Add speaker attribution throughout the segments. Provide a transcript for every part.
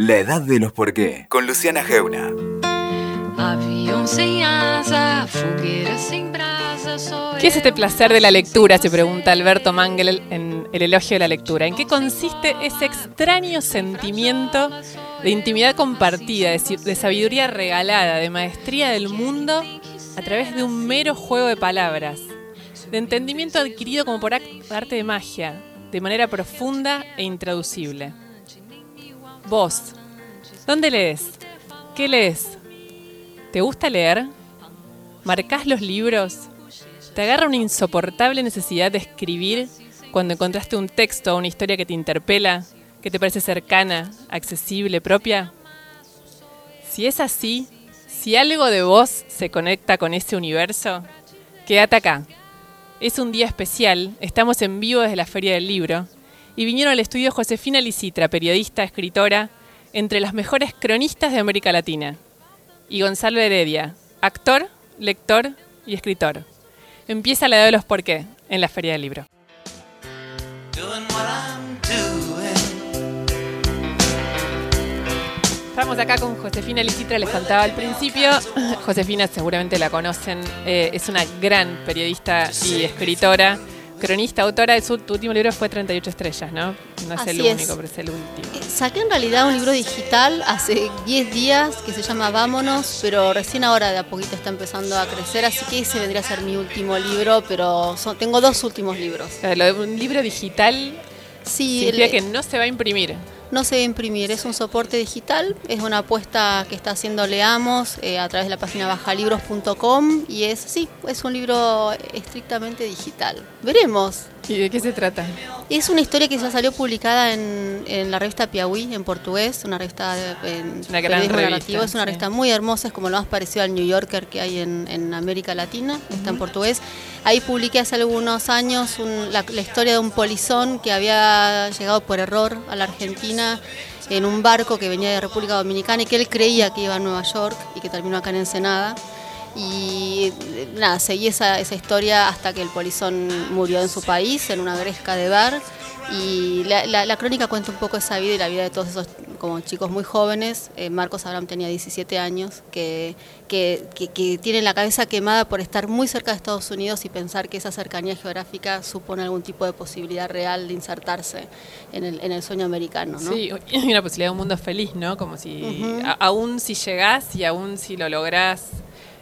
Speaker 1: La edad de los por qué, con Luciana Geuna.
Speaker 2: ¿Qué es este placer de la lectura? Se pregunta Alberto Mangel en El elogio de la lectura. ¿En qué consiste ese extraño sentimiento de intimidad compartida, de sabiduría regalada, de maestría del mundo a través de un mero juego de palabras? De entendimiento adquirido como por arte de magia, de manera profunda e intraducible. Vos, ¿dónde lees? ¿Qué lees? ¿Te gusta leer? ¿Marcás los libros? ¿Te agarra una insoportable necesidad de escribir cuando encontraste un texto o una historia que te interpela, que te parece cercana, accesible, propia? Si es así, si algo de vos se conecta con ese universo, quédate acá. Es un día especial, estamos en vivo desde la Feria del Libro y vinieron al estudio Josefina Licitra, periodista, escritora, entre las mejores cronistas de América Latina, y Gonzalo Heredia, actor, lector y escritor. Empieza la edad de los por qué en la Feria del Libro. Estamos acá con Josefina Licitra, les contaba al principio. Josefina seguramente la conocen, eh, es una gran periodista y escritora cronista, autora de su último libro fue 38 estrellas, ¿no? No es el único, pero es el último.
Speaker 3: Eh, saqué en realidad un libro digital hace 10 días que se llama Vámonos, pero recién ahora de a poquito está empezando a crecer, así que ese vendría a ser mi último libro, pero tengo dos últimos libros.
Speaker 2: un libro digital sí, significa que no se va a imprimir
Speaker 3: no se imprimir, es un soporte digital, es una apuesta que está haciendo Leamos eh, a través de la página bajalibros.com y es, sí, es un libro estrictamente digital. Veremos.
Speaker 2: ¿Y de qué se trata?
Speaker 3: Es una historia que ya salió publicada en, la revista Piauí, en portugués, una revista de,
Speaker 2: una gran revista,
Speaker 3: Es una revista muy hermosa, es como lo más parecido al New Yorker que hay en, América Latina, está en portugués. Ahí publiqué hace algunos años la, historia de un polizón que había llegado por error a la Argentina en un barco que venía de República Dominicana y que él creía que iba a Nueva York y que terminó acá en Ensenada. Y nada, seguí esa, esa historia hasta que el polizón murió en su país, en una gresca de bar. Y la, crónica cuenta un poco esa vida y la vida de todos esos como chicos muy jóvenes. Eh, Marcos Abraham tenía 17 años, que, que, que, tienen la cabeza quemada por estar muy cerca de Estados Unidos y pensar que esa cercanía geográfica supone algún tipo de posibilidad real de insertarse en el, en el sueño americano. ¿no?
Speaker 2: Sí, y una posibilidad de un mundo feliz, ¿no? Como si, aún si llegás y aún si lo lográs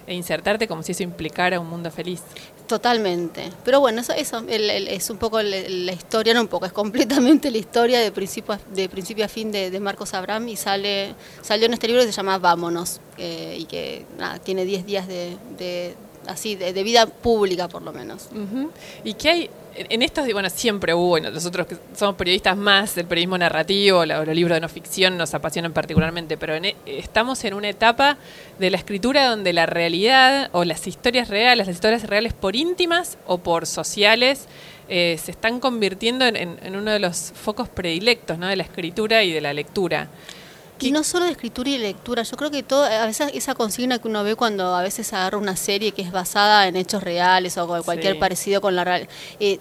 Speaker 2: e insertarte como si eso implicara un mundo feliz.
Speaker 3: Totalmente. Pero bueno, eso, eso es un poco la, historia, no un poco, es completamente la historia de principio de principio a fin de, Marcos Abraham y sale salió en este libro que se llama Vámonos eh, y que tiene 10 días de, así de, vida pública por lo menos.
Speaker 2: ¿Y qué hay en estos, bueno, siempre hubo, bueno, nosotros que somos periodistas más del periodismo narrativo, los libros de no ficción nos apasionan particularmente, pero e, estamos en una etapa de la escritura donde la realidad o las historias reales, las historias reales por íntimas o por sociales, eh, se están convirtiendo en, en, uno de los focos predilectos ¿no? de la escritura y de la lectura.
Speaker 3: Y no solo de escritura y lectura, yo creo que todo, a veces esa consigna que uno ve cuando a veces agarra una serie que es basada en hechos reales o cualquier parecido con la real, eh,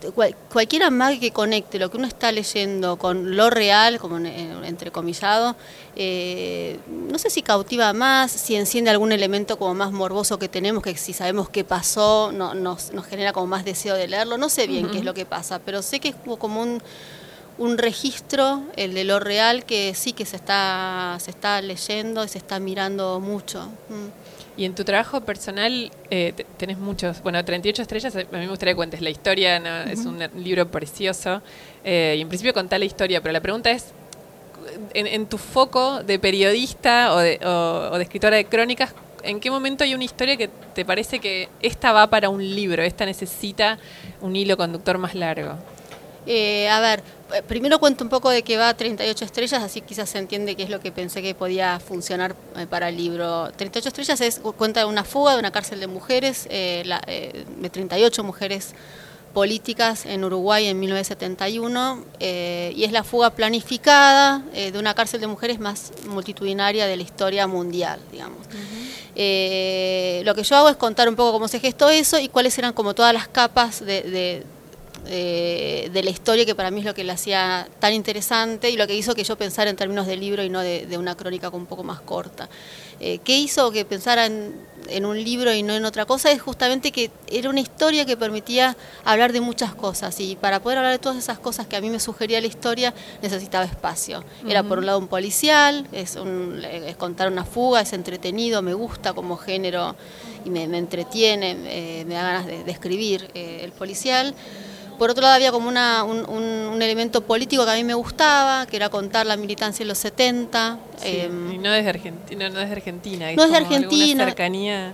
Speaker 3: cualquier amague que conecte lo que uno está leyendo con lo real, como entrecomillado, eh, no sé si cautiva más, si enciende algún elemento como más morboso que tenemos, que si sabemos qué pasó, no, nos, nos genera como más deseo de leerlo, no sé bien qué es lo que pasa, pero sé que es como un un registro, el de lo real, que sí que se está, se está leyendo y se está mirando mucho. Mm.
Speaker 2: Y en tu trabajo personal eh, tenés muchos, bueno, 38 estrellas, a mí me gustaría que cuentes la historia, es un libro precioso, eh, y en principio contá la historia, pero la pregunta es, en, tu foco de periodista o de, o de escritora de crónicas, ¿en qué momento hay una historia que te parece que esta va para un libro, esta necesita un hilo conductor más largo?
Speaker 3: Eh, a ver, primero cuento un poco de que va a 38 estrellas, así quizás se entiende qué es lo que pensé que podía funcionar eh, para el libro. 38 estrellas es cuenta de una fuga de una cárcel de mujeres, de 38 mujeres políticas en Uruguay en 1971 y es la fuga planificada de una cárcel de mujeres más multitudinaria de la historia mundial, digamos. lo que yo hago es contar un poco cómo se gestó eso y cuáles eran como todas las capas de eh, de la historia, que para mí es lo que la hacía tan interesante y lo que hizo que yo pensara en términos de libro y no de, de una crónica un poco más corta. Eh, ¿Qué hizo que pensara en, en, un libro y no en otra cosa? Es justamente que era una historia que permitía hablar de muchas cosas y para poder hablar de todas esas cosas que a mí me sugería la historia necesitaba espacio. Uh -huh. Era por un lado un policial, es, un, es, contar una fuga, es entretenido, me gusta como género y me, me entretiene, eh, me da ganas de, de escribir eh, el policial. Por otro lado había como una, un, elemento político que a mí me gustaba, que era contar la militancia en los 70.
Speaker 2: Sí, eh, y no es de Argentina, no es de Argentina.
Speaker 3: No es de Argentina.
Speaker 2: cercanía.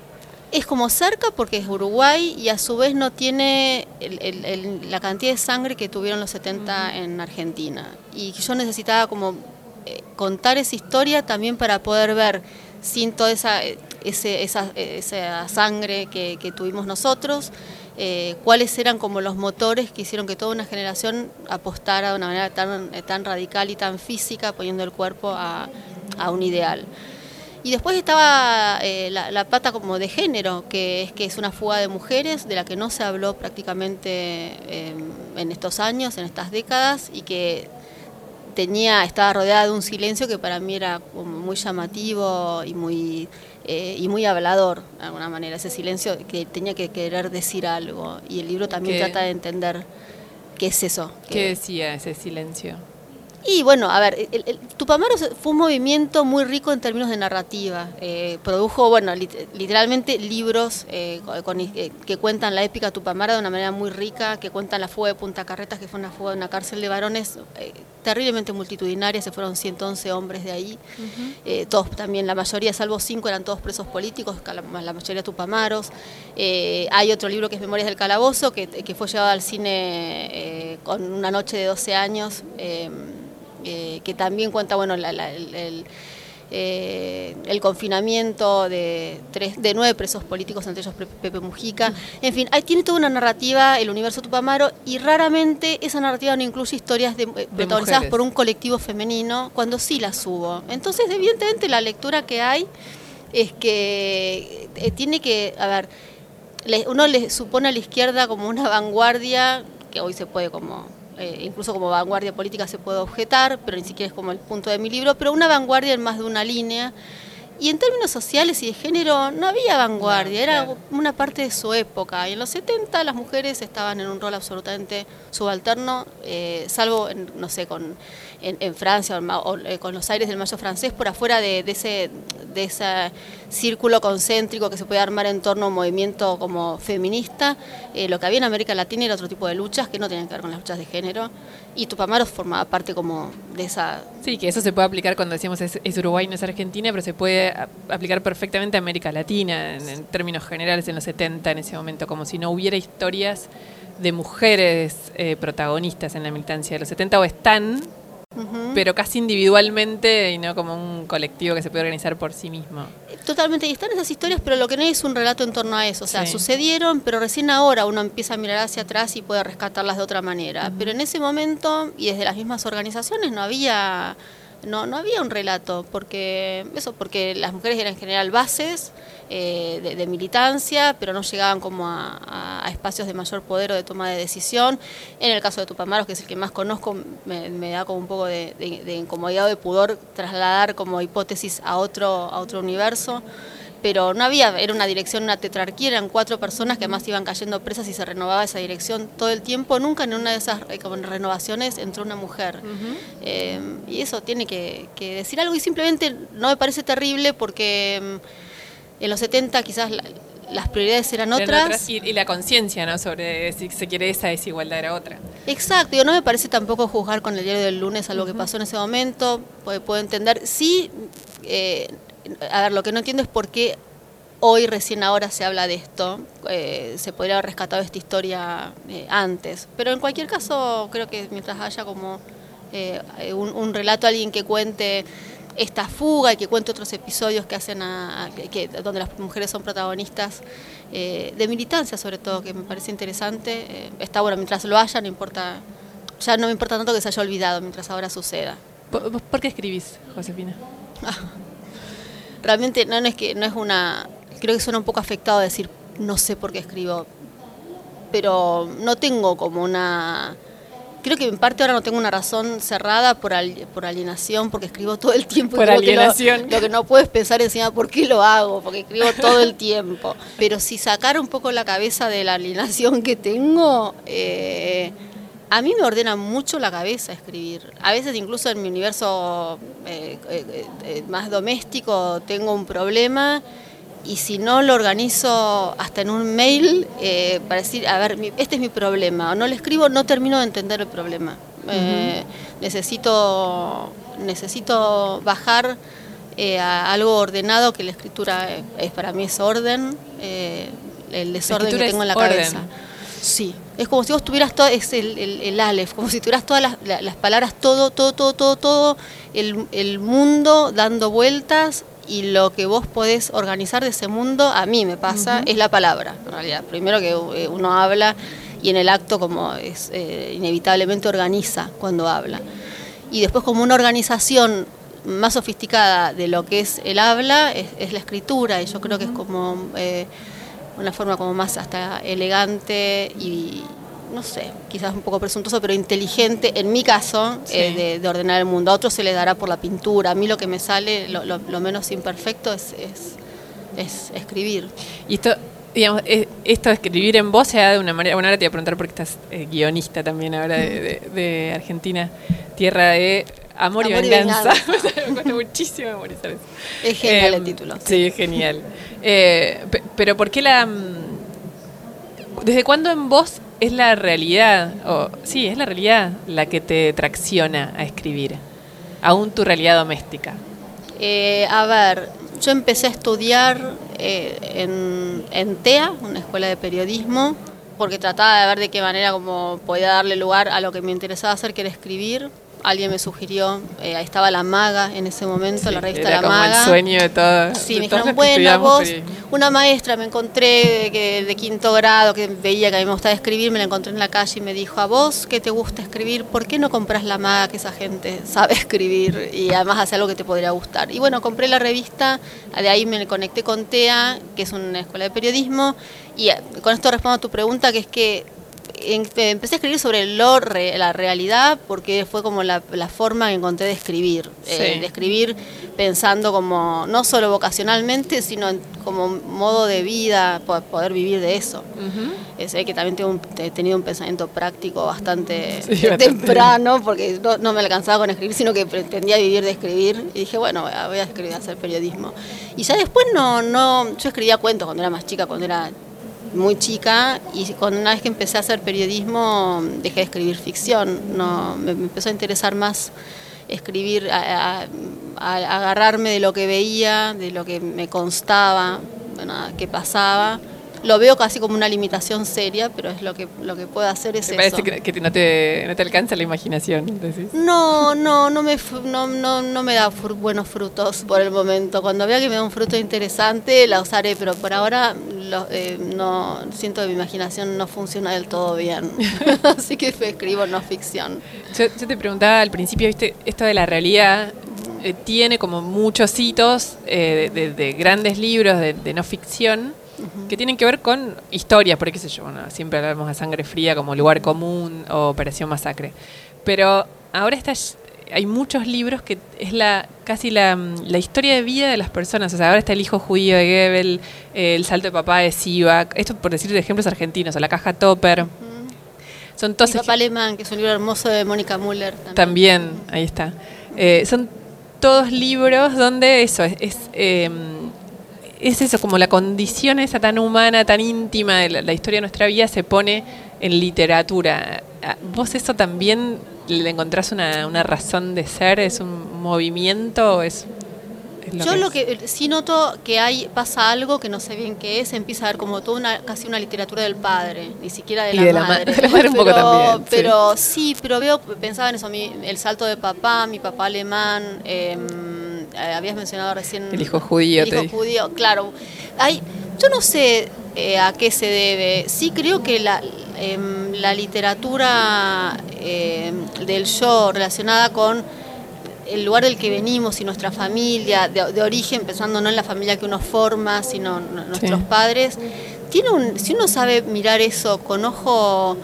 Speaker 3: Es como cerca porque es Uruguay y a su vez no tiene el, el, el, la cantidad de sangre que tuvieron los 70 uh -huh. en Argentina. Y yo necesitaba como eh, contar esa historia también para poder ver sin toda esa, ese, esa, esa sangre que, que tuvimos nosotros, eh, cuáles eran como los motores que hicieron que toda una generación apostara de una manera tan, tan radical y tan física, poniendo el cuerpo a, un ideal. Y después estaba eh, la, pata como de género, que es que es una fuga de mujeres, de la que no se habló prácticamente eh, en estos años, en estas décadas, y que tenía, estaba rodeada de un silencio que para mí era muy llamativo y muy eh, y muy hablador, de alguna manera, ese silencio que tenía que querer decir algo. Y el libro también ¿Qué? trata de entender qué es eso.
Speaker 2: ¿Qué decía ese silencio?
Speaker 3: Y bueno, a ver, el, el, Tupamaro fue un movimiento muy rico en términos de narrativa. Eh, produjo, bueno, lit literalmente libros eh, con, eh, que cuentan la épica Tupamaro de una manera muy rica, que cuentan la fuga de Punta Carretas, que fue una fuga de una cárcel de varones terriblemente multitudinaria, se fueron 111 hombres de ahí. Uh -huh. todos también, la mayoría, salvo cinco, eran todos presos políticos, la, la mayoría Tupamaros. hay otro libro que es Memorias del Calabozo, que, que fue llevado al cine con una noche de 12 años eh, que también cuenta bueno, la, la, el, el, eh, el, confinamiento de, tres, de nueve presos políticos, entre ellos Pepe Mujica. En fin, hay, tiene toda una narrativa, el universo Tupamaro, y raramente esa narrativa no incluye historias de, de protagonizadas por un colectivo femenino, cuando sí las hubo. Entonces, evidentemente, la lectura que hay es que eh, tiene que, a ver, uno le supone a la izquierda como una vanguardia, que hoy se puede como eh, incluso como vanguardia política se puede objetar, pero ni siquiera es como el punto de mi libro, pero una vanguardia en más de una línea. Y en términos sociales y de género no había vanguardia, era una parte de su época. Y en los 70 las mujeres estaban en un rol absolutamente subalterno, eh, salvo, en, no sé, con, en, en Francia o, o, eh, con los aires del mayo francés, por afuera de, de, ese, de ese círculo concéntrico que se puede armar en torno a un movimiento como feminista. Eh, lo que había en América Latina era otro tipo de luchas que no tenían que ver con las luchas de género. Y Tupamaros formaba parte como de esa...
Speaker 2: Sí, que eso se puede aplicar cuando decíamos es, es Uruguay, no es Argentina, pero se puede aplicar perfectamente a América Latina, en, en, términos generales, en los 70, en ese momento, como si no hubiera historias de mujeres eh, protagonistas en la militancia de los 70, o están, Uh -huh. pero casi individualmente y no como un colectivo que se puede organizar por sí mismo.
Speaker 3: Totalmente, y están esas historias, pero lo que no hay es un relato en torno a eso. O sea, sí. sucedieron, pero recién ahora uno empieza a mirar hacia atrás y puede rescatarlas de otra manera. Uh -huh. Pero en ese momento, y desde las mismas organizaciones, no había no, no había un relato, porque eso, porque las mujeres eran en general bases eh, de, militancia, pero no llegaban como a, espacios de mayor poder o de toma de decisión. En el caso de Tupamaros, que es el que más conozco, me, me da como un poco de, de, de, incomodidad o de pudor trasladar como hipótesis a otro, a otro universo pero no había, era una dirección, una tetrarquía, eran cuatro personas que además iban cayendo presas y se renovaba esa dirección todo el tiempo. Nunca en una de esas eh, renovaciones entró una mujer. Uh -huh. eh, y eso tiene que, que, decir algo y simplemente no me parece terrible porque mm, en los 70 quizás la, las prioridades eran otras. otras
Speaker 2: y, y, la conciencia, ¿no? Sobre si se quiere esa desigualdad era otra.
Speaker 3: Exacto, yo no me parece tampoco juzgar con el diario del lunes a lo uh -huh. que pasó en ese momento, puedo, puedo entender. Sí, eh, a ver, lo que no entiendo es por qué hoy, recién ahora, se habla de esto. Eh, se podría haber rescatado esta historia eh, antes. Pero en cualquier caso, creo que mientras haya como eh, un, un, relato, alguien que cuente esta fuga y que cuente otros episodios que hacen a, a que, donde las mujeres son protagonistas de militancia sobre todo que me parece interesante está bueno mientras lo haya no importa ya no me importa tanto que se haya olvidado mientras ahora suceda
Speaker 2: ¿Por, por qué escribís Josefina?
Speaker 3: Realmente no, no, es que no es una creo que suena un poco afectado decir no sé por qué escribo pero no tengo como una... Creo que en parte ahora no tengo una razón cerrada por, por alienación, porque escribo todo el tiempo.
Speaker 2: Por alienación.
Speaker 3: lo, que no puedes pensar encima, ¿por qué lo hago? Porque escribo todo el tiempo. Pero si sacar un poco la cabeza de la alienación que tengo, eh, a mí me ordena mucho la cabeza escribir. A veces incluso en mi universo eh, eh, más doméstico tengo un problema y si no lo organizo hasta en un mail eh, para decir, a ver, este es mi problema, o no le escribo, no termino de entender el problema. Eh, necesito, necesito bajar eh, a algo ordenado, que la escritura es, para mí es orden, el desorden que tengo en la cabeza. Sí, es como si vos tuvieras todo, es el, el, Aleph, como si tuvieras todas las, palabras, todo, todo, todo, todo, todo, el, el mundo dando vueltas y lo que vos podés organizar de ese mundo, a mí me pasa, es la palabra, en realidad. Primero que eh, uno habla y en el acto como es eh, inevitablemente organiza cuando habla. Y después como una organización más sofisticada de lo que es el habla es, la escritura y yo creo que es como eh, una forma como más hasta elegante y, no sé, quizás un poco presuntuoso, pero inteligente, en mi caso, eh, de, ordenar el mundo. A otros se le dará por la pintura. A mí lo que me sale, lo, menos imperfecto, es, es, escribir.
Speaker 2: Y esto, digamos, esto de escribir en voz se da de una manera. Bueno, ahora te voy a preguntar porque estás eh, guionista también ahora de, Argentina, tierra de amor, y venganza. me cuesta muchísimo memorizar eso.
Speaker 3: Es genial el em, título.
Speaker 2: Sí, es genial. Eh, pero ¿por qué la.? Mm, ¿Desde cuándo en voz es la realidad, o sí, es la realidad la que te tracciona a escribir, aún tu realidad doméstica.
Speaker 3: Eh, a ver, yo empecé a estudiar eh, en, en, TEA, una escuela de periodismo, porque trataba de ver de qué manera como podía darle lugar a lo que me interesaba hacer, que era escribir alguien me sugirió, eh, ahí estaba La Maga en ese momento, la revista
Speaker 2: La
Speaker 3: Maga.
Speaker 2: El sueño de todas.
Speaker 3: Sí, me dijeron, bueno, vos, una maestra me encontré de, de, quinto grado que veía que a mí me gustaba escribir, me la encontré en la calle y me dijo, a vos que te gusta escribir, ¿por qué no compras La Maga, que esa gente sabe escribir y además hace algo que te podría gustar? Y bueno, compré la revista, de ahí me conecté con TEA, que es una escuela de periodismo, y eh, con esto respondo a tu pregunta, que es que empecé a escribir sobre lo, la realidad porque fue como la, forma que encontré de escribir, eh, de escribir pensando como no solo vocacionalmente, sino como modo de vida, poder vivir de eso. Sé que también tengo he tenido un pensamiento práctico bastante temprano porque no, me alcanzaba con escribir, sino que pretendía vivir de escribir. Y dije, bueno, voy a escribir, a hacer periodismo. Y ya después no, no, yo escribía cuentos cuando era más chica, cuando era muy chica y cuando una vez que empecé a hacer periodismo dejé de escribir ficción, no, me, empezó a interesar más escribir, a, agarrarme de lo que veía, de lo que me constaba, que pasaba lo veo casi como una limitación seria, pero es lo que lo que puedo hacer es
Speaker 2: ¿Te parece que, no, te, no te alcanza la imaginación?
Speaker 3: No, no, no me, no, no, me da buenos frutos por el momento. Cuando vea que me da un fruto interesante, la usaré, pero por ahora eh, no siento que mi imaginación no funciona del todo bien. Así que escribo no ficción.
Speaker 2: Yo, te preguntaba al principio, viste, esto de la realidad eh, tiene como muchos hitos eh, de, grandes libros de, de no ficción que tienen que ver con historias, por qué sé yo, siempre hablamos de sangre fría como lugar común o operación masacre. Pero ahora está, hay muchos libros que es la casi la, historia de vida de las personas. O sea, ahora está el hijo judío de Goebbels, el salto de papá de Sivak, esto por decir de ejemplos argentinos, o la caja Topper.
Speaker 3: Son todos papá alemán, que es un libro hermoso de Mónica Müller.
Speaker 2: También. ahí está. Eh, son todos libros donde eso es, em, es eso, como la condición esa tan humana, tan íntima de la, historia de nuestra vida se pone en literatura. ¿Vos eso también le encontrás una, una razón de ser? ¿Es un movimiento? ¿Es,
Speaker 3: Yo lo que sí noto que hay pasa algo que no sé bien qué es, empieza a ver como toda una casi una literatura del padre, ni siquiera de la madre.
Speaker 2: un poco también.
Speaker 3: Pero sí. pero veo pensaba en eso, mi, el salto de papá, mi papá alemán, eh, eh, habías mencionado recién...
Speaker 2: El hijo judío.
Speaker 3: El hijo judío, claro. Hay, yo no sé eh, a qué se debe. Sí creo que la, em, la literatura em, del yo relacionada con el lugar del que venimos y nuestra familia, de, origen, pensando no en la familia que uno forma, sino nuestros padres, tiene un, si uno sabe mirar eso con ojo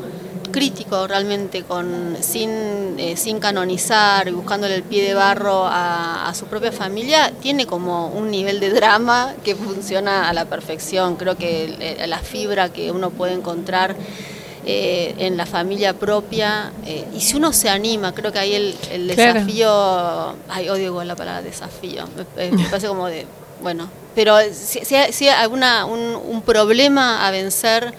Speaker 3: crítico realmente, con, sin, eh, sin canonizar, buscándole el pie de barro a, su propia familia, tiene como un nivel de drama que funciona a la perfección. Creo que la fibra que uno puede encontrar eh, en la familia propia, eh, y si uno se anima, creo que ahí el, desafío, ay, odio igual la palabra desafío, me, parece como de, bueno, pero si, hay alguna, un, problema a vencer,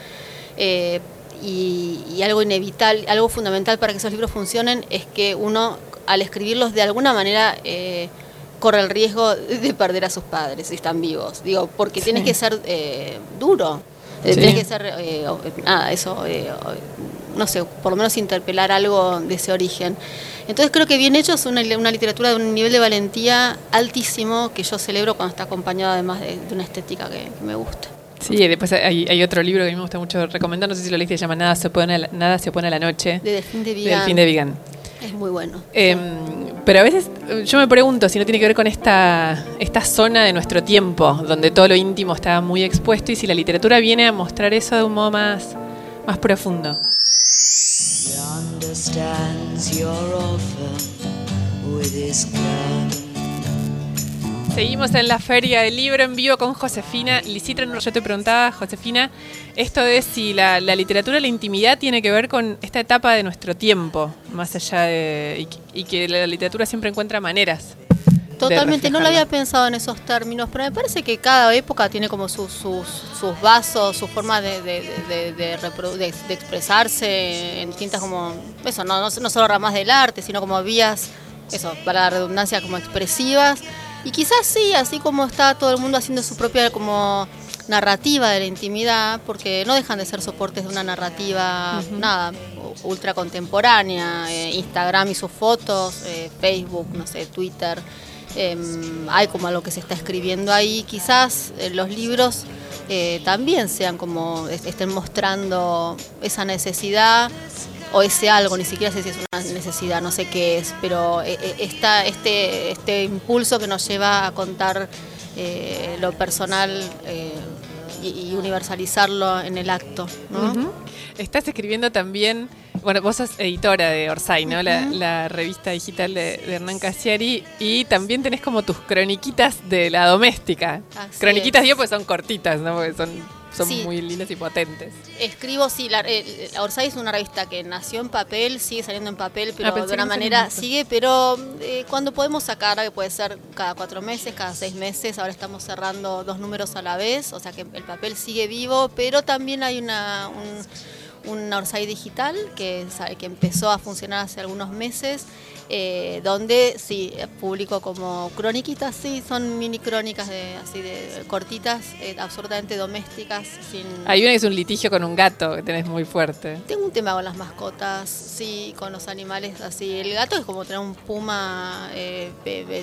Speaker 3: y, algo inevitable, algo fundamental para que esos libros funcionen es que uno al escribirlos de alguna manera eh, corre el riesgo de perder a sus padres si están vivos. Digo, porque tienes que ser eh, duro, eh, tienes que ser, nada, eso, no sé, por lo menos interpelar algo de ese origen. Entonces creo que bien hecho es una, literatura de un nivel de valentía altísimo que yo celebro cuando está acompañado además de, una estética que me gusta.
Speaker 2: Sí, después hay, otro libro que a mí me gusta mucho recomendar, no sé si lo leíste, se llama Nada se opone a la, Nada se opone a la noche.
Speaker 3: De Delfín de Vigan.
Speaker 2: De de Vigan.
Speaker 3: Es muy bueno.
Speaker 2: Em, pero a veces yo me pregunto si no tiene que ver con esta, esta zona de nuestro tiempo, donde todo lo íntimo está muy expuesto y si la literatura viene a mostrar eso de un modo más, más profundo. Seguimos en la feria del libro en vivo con Josefina Lisitra. Yo te preguntaba, Josefina, esto de si la, literatura, la intimidad tiene que ver con esta etapa de nuestro tiempo, más allá de. y, que la literatura siempre encuentra maneras.
Speaker 3: Totalmente, no lo había pensado en esos términos, pero me parece que cada época tiene como sus, sus, vasos, su forma de, de, de, expresarse en distintas como, eso, no, no, no solo ramas del arte, sino como vías, eso, para la redundancia, como expresivas y quizás sí, así como está todo el mundo haciendo su propia como narrativa de la intimidad, porque no dejan de ser soportes de una narrativa, nada, ultra contemporánea, eh, Instagram y sus fotos, eh, Facebook, no sé, Twitter, em, hay como algo que se está escribiendo ahí, quizás eh, los libros también sean como, estén mostrando esa necesidad o ese algo, ni siquiera sé si es una necesidad, no sé qué es, pero eh, eh, está este, este impulso que nos lleva a contar eh, lo personal y, universalizarlo en el acto. ¿no?
Speaker 2: Estás escribiendo también, bueno, vos sos editora de Orsay, ¿no? la, revista digital de, Hernán Casiari, y también tenés como tus croniquitas de la doméstica. croniquitas, digo, pues son cortitas, ¿no? Porque son son muy lindas y potentes.
Speaker 3: Escribo, sí, la, eh, Orsay es una revista que nació en papel, sigue saliendo en papel, pero ah, de una manera sigue, pero eh, cuando podemos sacar, que puede ser cada cuatro meses, cada seis meses, ahora estamos cerrando dos números a la vez, o sea que el papel sigue vivo, pero también hay una, un, un Orsay digital que, que empezó a funcionar hace algunos meses eh, donde sí, publico como croniquitas, sí, son mini crónicas de, así de cortitas, eh, absolutamente domésticas. Sin...
Speaker 2: Hay una que es un litigio con un gato que tenés muy fuerte.
Speaker 3: Tengo un tema con las mascotas, sí, con los animales así. El gato es como tener un puma eh,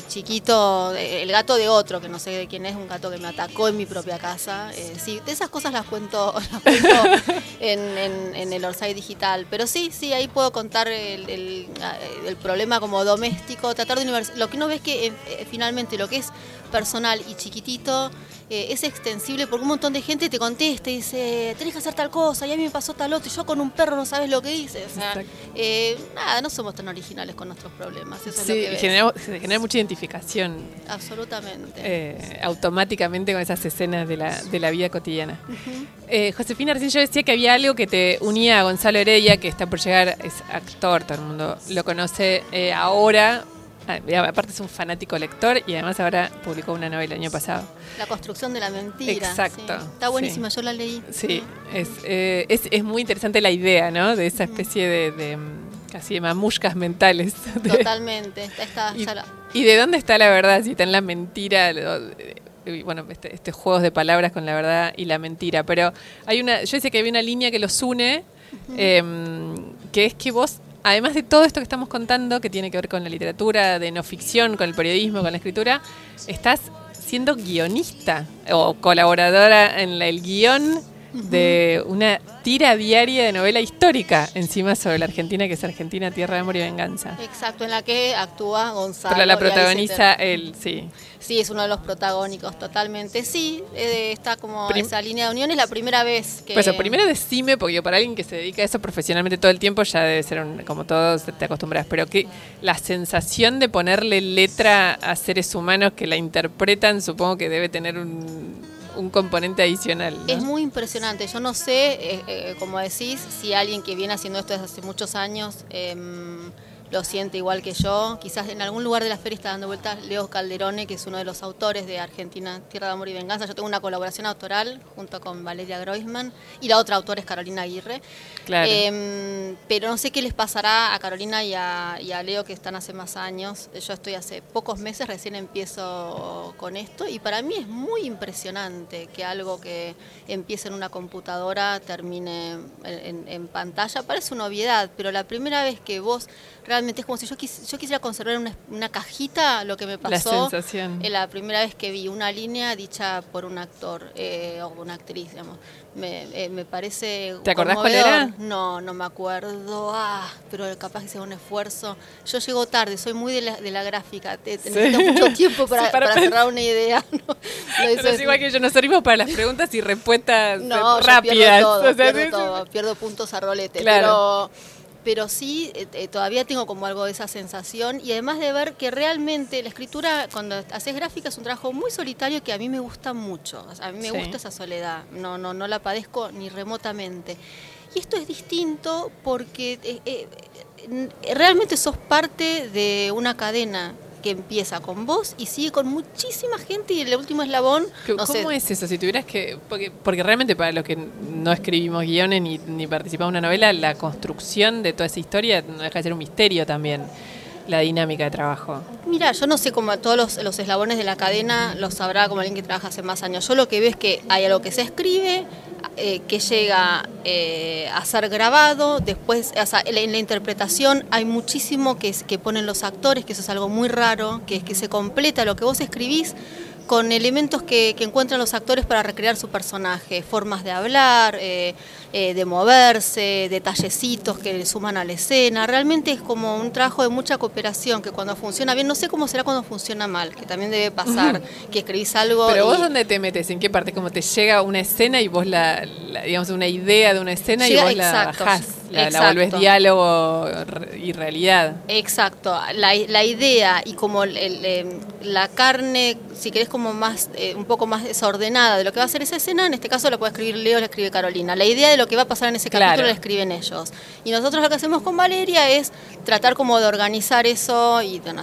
Speaker 3: chiquito, el gato de otro, que no sé de quién es, un gato que me atacó en mi propia casa. sí, de esas cosas las cuento, en, el Orsay digital. Pero sí, sí, ahí puedo contar el, el problema como doméstico, tratar de universal. Lo que uno ve es que eh, finalmente lo que es personal y chiquitito eh, es extensible porque un montón de gente te contesta y dice, tenés que hacer tal cosa, y a mí me pasó tal otro, y yo con un perro no sabes lo que dices. Eh, nada, no somos tan originales con nuestros problemas. Eso es lo que
Speaker 2: se genera mucha identificación.
Speaker 3: Absolutamente.
Speaker 2: automáticamente con esas escenas de la, de la vida cotidiana. Josefina, recién yo decía que había algo que te unía a Gonzalo Heredia, que está por llegar, es actor, todo el mundo lo conoce ahora Ah, aparte es un fanático lector y además ahora publicó una novela el año pasado.
Speaker 3: La construcción de la mentira.
Speaker 2: Exacto.
Speaker 3: Está buenísima, yo la leí.
Speaker 2: Sí, eh, es, es, muy interesante la idea, ¿no? De esa especie de, mm, casi de mamushkas mentales.
Speaker 3: Totalmente.
Speaker 2: y, de dónde está la verdad? Si está en la mentira, bueno, este, este, juegos de palabras con la verdad y la mentira. Pero hay una, yo sé que hay una línea que los une, em, que es que vos además de todo esto que estamos contando, que tiene que ver con la literatura, de no ficción, con el periodismo, con la escritura, estás siendo guionista o colaboradora en el guion de una tira diaria de novela histórica encima sobre la Argentina, que es Argentina, Tierra de Amor y Venganza.
Speaker 3: Exacto, en la que actúa Gonzalo.
Speaker 2: Pero la protagoniza él, sí.
Speaker 3: Sí, es uno de los protagónicos, totalmente. Sí, eh, está como
Speaker 2: Prim-
Speaker 3: esa línea de unión. Es la primera vez que.
Speaker 2: Pues eso, primero decime, porque para alguien que se dedica a eso profesionalmente todo el tiempo ya debe ser un- como todos te acostumbras, pero que la sensación de ponerle letra a seres humanos que la interpretan, supongo que debe tener un, un componente adicional.
Speaker 3: Es muy impresionante. Yo no sé, eh, eh, como decís, si alguien que viene haciendo esto desde hace muchos años em, lo siente igual que yo. Quizás en algún lugar de la feria está dando vueltas Leo Calderone, que es uno de los autores de Argentina, Tierra de Amor y Venganza. Yo tengo una colaboración autoral junto con Valeria Groisman y la otra autora es Carolina Aguirre.
Speaker 2: Claro.
Speaker 3: Em, pero no sé qué les pasará a Carolina y a, y a Leo que están hace más años. Yo estoy hace pocos meses, recién empiezo con esto y para mí es muy impresionante que algo que empiece en una computadora termine en, en- en pantalla. Parece una obviedad, pero la primera vez que vos realmente es como si yo, quis- yo quisiera conservar en una, una cajita lo que me
Speaker 2: la
Speaker 3: pasó.
Speaker 2: sensación.
Speaker 3: Es la primera vez que vi una línea dicha por un actor eh, o una actriz, digamos. Me, eh, me parece.
Speaker 2: ¿Te acordás cuál era?
Speaker 3: No, no me acuerdo. Ah, pero capaz que sea un esfuerzo. Yo llego tarde, soy muy de la, de la gráfica. Te,
Speaker 2: Sí.
Speaker 3: necesito mucho tiempo para,
Speaker 2: Sí, para
Speaker 3: para
Speaker 2: pensar.
Speaker 3: cerrar una idea. ¿no?
Speaker 2: Pero es igual que yo, nos servimos para las preguntas y respuestas
Speaker 3: no,
Speaker 2: eh,
Speaker 3: yo
Speaker 2: rápidas.
Speaker 3: pierdo todo,
Speaker 2: O sea,
Speaker 3: pierdo,
Speaker 2: sí, sí.
Speaker 3: todo, pierdo puntos a rolete.
Speaker 2: Claro.
Speaker 3: Pero, pero sí, eh, eh, todavía tengo como algo de esa sensación. Y además de ver que realmente la escritura, cuando haces gráfica, es un trabajo muy solitario que a mí me gusta mucho. A mí me
Speaker 2: Sí.
Speaker 3: gusta esa soledad. No, no, no la padezco ni remotamente. Y esto es distinto porque eh, eh, realmente sos parte de una cadena que empieza con vos y sigue con muchísima gente y el último eslabón,
Speaker 2: ¿Cómo
Speaker 3: no sé,
Speaker 2: es eso? Si tuvieras que. Porque, porque realmente para los que no escribimos guiones ni, ni participamos en una novela, la construcción de toda esa historia no deja de ser un misterio también. La dinámica de trabajo.
Speaker 3: Mira, yo no sé cómo todos los, los eslabones de la cadena los sabrá como alguien que trabaja hace más años. Yo lo que veo es que hay algo que se escribe, eh, que llega eh, a ser grabado, después o sea, en la- interpretación hay muchísimo que, que ponen los actores, que eso es algo muy raro, que es que se completa lo que vos escribís con elementos que, que encuentran los actores para recrear su personaje, formas de hablar, eh, eh, de moverse, detallecitos que le suman a la escena. Realmente es como un trabajo de mucha cooperación que cuando funciona bien, no sé cómo será cuando funciona mal, que también debe pasar, que escribís algo.
Speaker 2: Pero vos dónde te metes, en qué parte, como te llega una escena y vos la, la- digamos, una idea de una escena
Speaker 3: Llega-
Speaker 2: y vos
Speaker 3: exacto,
Speaker 2: la bajás, la, volvés diálogo y realidad.
Speaker 3: Exacto, la, la idea y como el- el, eh, la carne, si querés como más, eh, un poco más desordenada de lo que va a ser esa escena, en este caso la puede escribir Leo, la escribe Carolina. La idea de lo que va a pasar en ese
Speaker 2: Claro.
Speaker 3: capítulo la escriben ellos. Y nosotros lo que hacemos con Valeria es tratar como de organizar eso y de,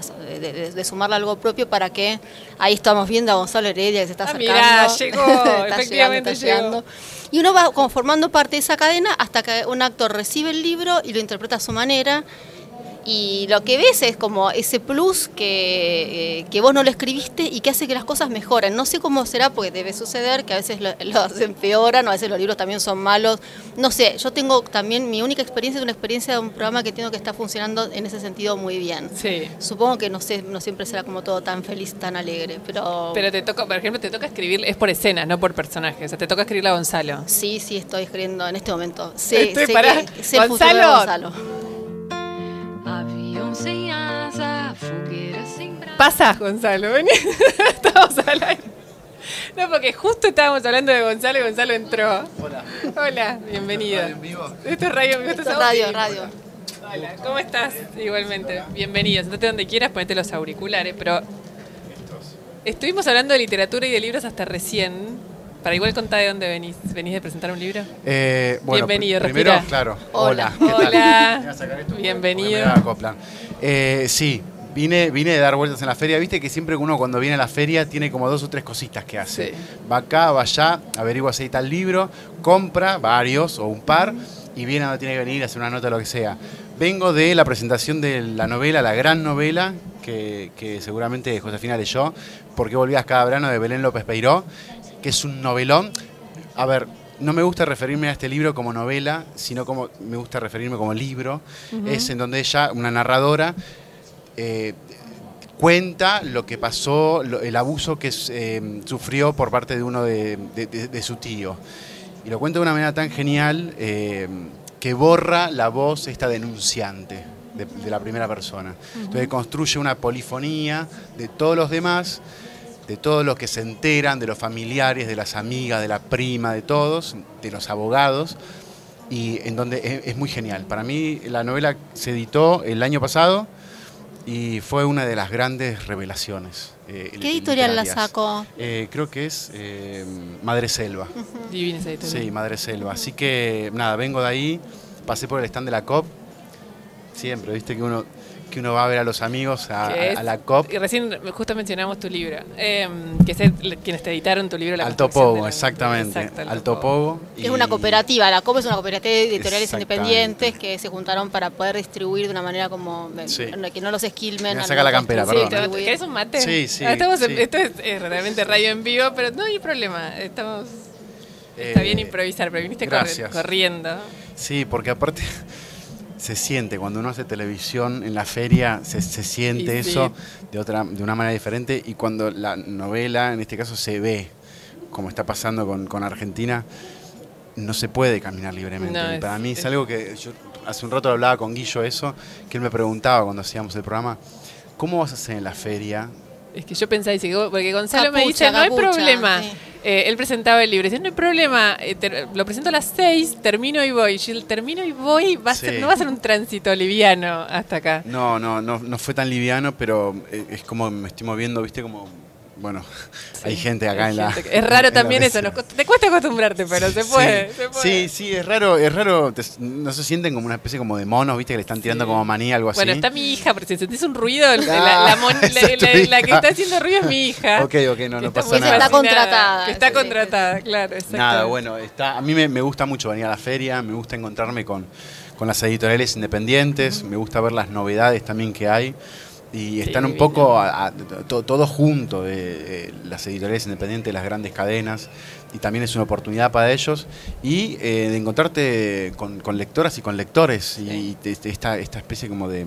Speaker 3: de- de- de sumarle algo propio para que ahí estamos viendo a Gonzalo Heredia que se está
Speaker 2: Ah,
Speaker 3: acercando.
Speaker 2: mirá, llegó,
Speaker 3: Está
Speaker 2: efectivamente
Speaker 3: llegando, está
Speaker 2: llegó.
Speaker 3: llegando. Y uno va como formando parte de esa cadena hasta que un actor recibe el libro y lo interpreta a su manera. Y lo que ves es como ese plus que, eh, que vos no lo escribiste y que hace que las cosas mejoren. No sé cómo será, porque debe suceder que a veces lo, los empeoran o a veces los libros también son malos. No sé, yo tengo también, mi única experiencia es una experiencia de un programa que tengo que está funcionando en ese sentido muy bien.
Speaker 2: Sí.
Speaker 3: Supongo que no sé, no siempre será como todo tan feliz, tan alegre, pero...
Speaker 2: Pero te toca, por ejemplo, te toca escribir, es por escenas, no por personajes. O sea, te toca escribirle a Gonzalo.
Speaker 3: Sí, sí, estoy escribiendo en este momento. Sí, sé que- sé el futuro de
Speaker 2: Gonzalo.
Speaker 3: Gonzalo.
Speaker 4: Avião sem asa, fogueira sem brasa.
Speaker 2: Pasa, Gonzalo, vení. Estamos al aire. No, porque justo estábamos hablando de Gonzalo y Gonzalo entró.
Speaker 5: Hola.
Speaker 2: Hola, bienvenido.
Speaker 5: ¿Radio en vivo?
Speaker 2: Esto es radio, esto es
Speaker 3: Esto es
Speaker 2: audio.
Speaker 3: radio, radio.
Speaker 2: Hola, ¿cómo estás? Igualmente, bienvenido. Sentate donde quieras, ponete los auriculares, pero estuvimos hablando de literatura y de libros hasta recién. Para igual contar de dónde venís. ¿Venís de presentar un libro?
Speaker 5: Eh, bueno,
Speaker 2: Bienvenido,
Speaker 5: pr- primero,
Speaker 2: respira.
Speaker 5: claro.
Speaker 3: Hola.
Speaker 5: Hola. ¿qué tal?
Speaker 2: Hola. Bienvenido.
Speaker 5: Eh, sí, vine, vine de dar vueltas en la feria. Viste que siempre uno cuando viene a la feria tiene como dos o tres cositas que hace.
Speaker 2: Sí.
Speaker 5: Va acá, va allá, averigua si hay tal libro, compra varios o un par y viene a donde tiene que venir, hace una nota, lo que sea. Vengo de la presentación de la novela, la gran novela, que, que seguramente Josefina leyó, porque volvías cada verano de Belén López Peiró, que es un novelón. A ver, no me gusta referirme a este libro como novela, sino como me gusta referirme como libro. Es en donde ella, una narradora, eh, cuenta lo que pasó, lo- el abuso que eh, sufrió por parte de uno de, de- de- de su tío. Y lo cuenta de una manera tan genial eh, que borra la voz esta denunciante de, de la primera persona. Entonces construye una polifonía de todos los demás, de todos los que se enteran, de los familiares, de las amigas, de la prima, de todos, de los abogados, y en donde es, es muy genial. Para mí la novela se editó el año pasado y fue una de las grandes revelaciones. eh,
Speaker 3: ¿Qué editorial la sacó?
Speaker 5: Eh, creo que es eh, Madre Selva.
Speaker 2: Divina esa editorial.
Speaker 5: Sí, Madre Selva. Así que nada, vengo de ahí, pasé por el stand de la COP. Siempre, viste que uno, que uno va a ver a los amigos a, la COP.
Speaker 2: Y recién justo mencionamos tu libro, eh, que es el- quienes te editaron tu libro. La
Speaker 5: Alto Pogo,
Speaker 2: la-
Speaker 5: exactamente.
Speaker 2: Exacto,
Speaker 5: Alto Pogo.
Speaker 3: Es una cooperativa, la COP es una cooperativa de editoriales independientes que se juntaron para poder distribuir de una manera como eh,
Speaker 5: Sí.
Speaker 3: que no los esquilmen.
Speaker 5: Me saca
Speaker 3: no
Speaker 5: la campera,
Speaker 2: Sí,
Speaker 5: perdón.
Speaker 2: te-
Speaker 3: distribuir.
Speaker 2: ¿querés un mate?
Speaker 5: Sí, sí,
Speaker 2: Ah, estamos en-
Speaker 5: sí.
Speaker 2: esto es, es realmente radio en vivo, pero no hay problema. Estamos, está
Speaker 5: Eh,
Speaker 2: bien improvisar, pero viniste
Speaker 5: gracias.
Speaker 2: corriendo.
Speaker 5: Sí, porque aparte se siente, cuando uno hace televisión en la feria, se, se siente
Speaker 2: Y sí.
Speaker 5: eso de, otra, de una manera diferente y cuando la novela, en este caso, se ve, como está pasando con, con Argentina, no se puede caminar libremente.
Speaker 2: No,
Speaker 5: Y
Speaker 2: es-
Speaker 5: para mí es,
Speaker 2: es-
Speaker 5: algo que yo hace un rato hablaba con Guillo eso, que él me preguntaba cuando hacíamos el programa, ¿cómo vas a hacer en la feria?
Speaker 2: Es que yo pensaba, porque Gonzalo me dice, no hay
Speaker 3: capucha,
Speaker 2: problema.
Speaker 3: sí.
Speaker 2: Eh, él presentaba el libro, dice, no hay problema, eh, ter- lo presento a las seis, termino y voy. Yo, termino y voy, va a ser, no va a ser un tránsito liviano hasta acá.
Speaker 5: No, no, no, no fue tan liviano, pero eh, es como me estoy moviendo, viste, como, bueno, hay gente acá
Speaker 2: Hay
Speaker 5: en la...
Speaker 2: que- Es raro
Speaker 5: en
Speaker 2: también eso, nos te cuesta acostumbrarte, pero se puede.
Speaker 5: Sí,
Speaker 2: se puede.
Speaker 5: sí, sí, es raro, es raro, te- no se sienten como una especie como de monos, viste, que le están tirando
Speaker 2: Sí.
Speaker 5: como maní, algo así.
Speaker 2: Bueno, está mi hija, pero si sentís un ruido, la,
Speaker 5: Ah,
Speaker 2: la mon- la- que está haciendo ruido es mi hija.
Speaker 5: Ok, ok, no, no
Speaker 2: está
Speaker 5: pasa
Speaker 2: muy
Speaker 5: nada.
Speaker 3: Está contratada,
Speaker 2: Que está
Speaker 3: sí,
Speaker 2: contratada, claro, exacto.
Speaker 5: Nada, bueno, está, a mí me, me gusta mucho venir a la feria, me gusta encontrarme con, con las editoriales independientes, me gusta ver las novedades también que hay. Y están un poco a- a- to- todo junto, eh, eh, las editoriales independientes, las grandes cadenas, y también es una oportunidad para ellos. Y eh, de encontrarte con, con lectoras y con lectores, y, y esta, esta especie como de,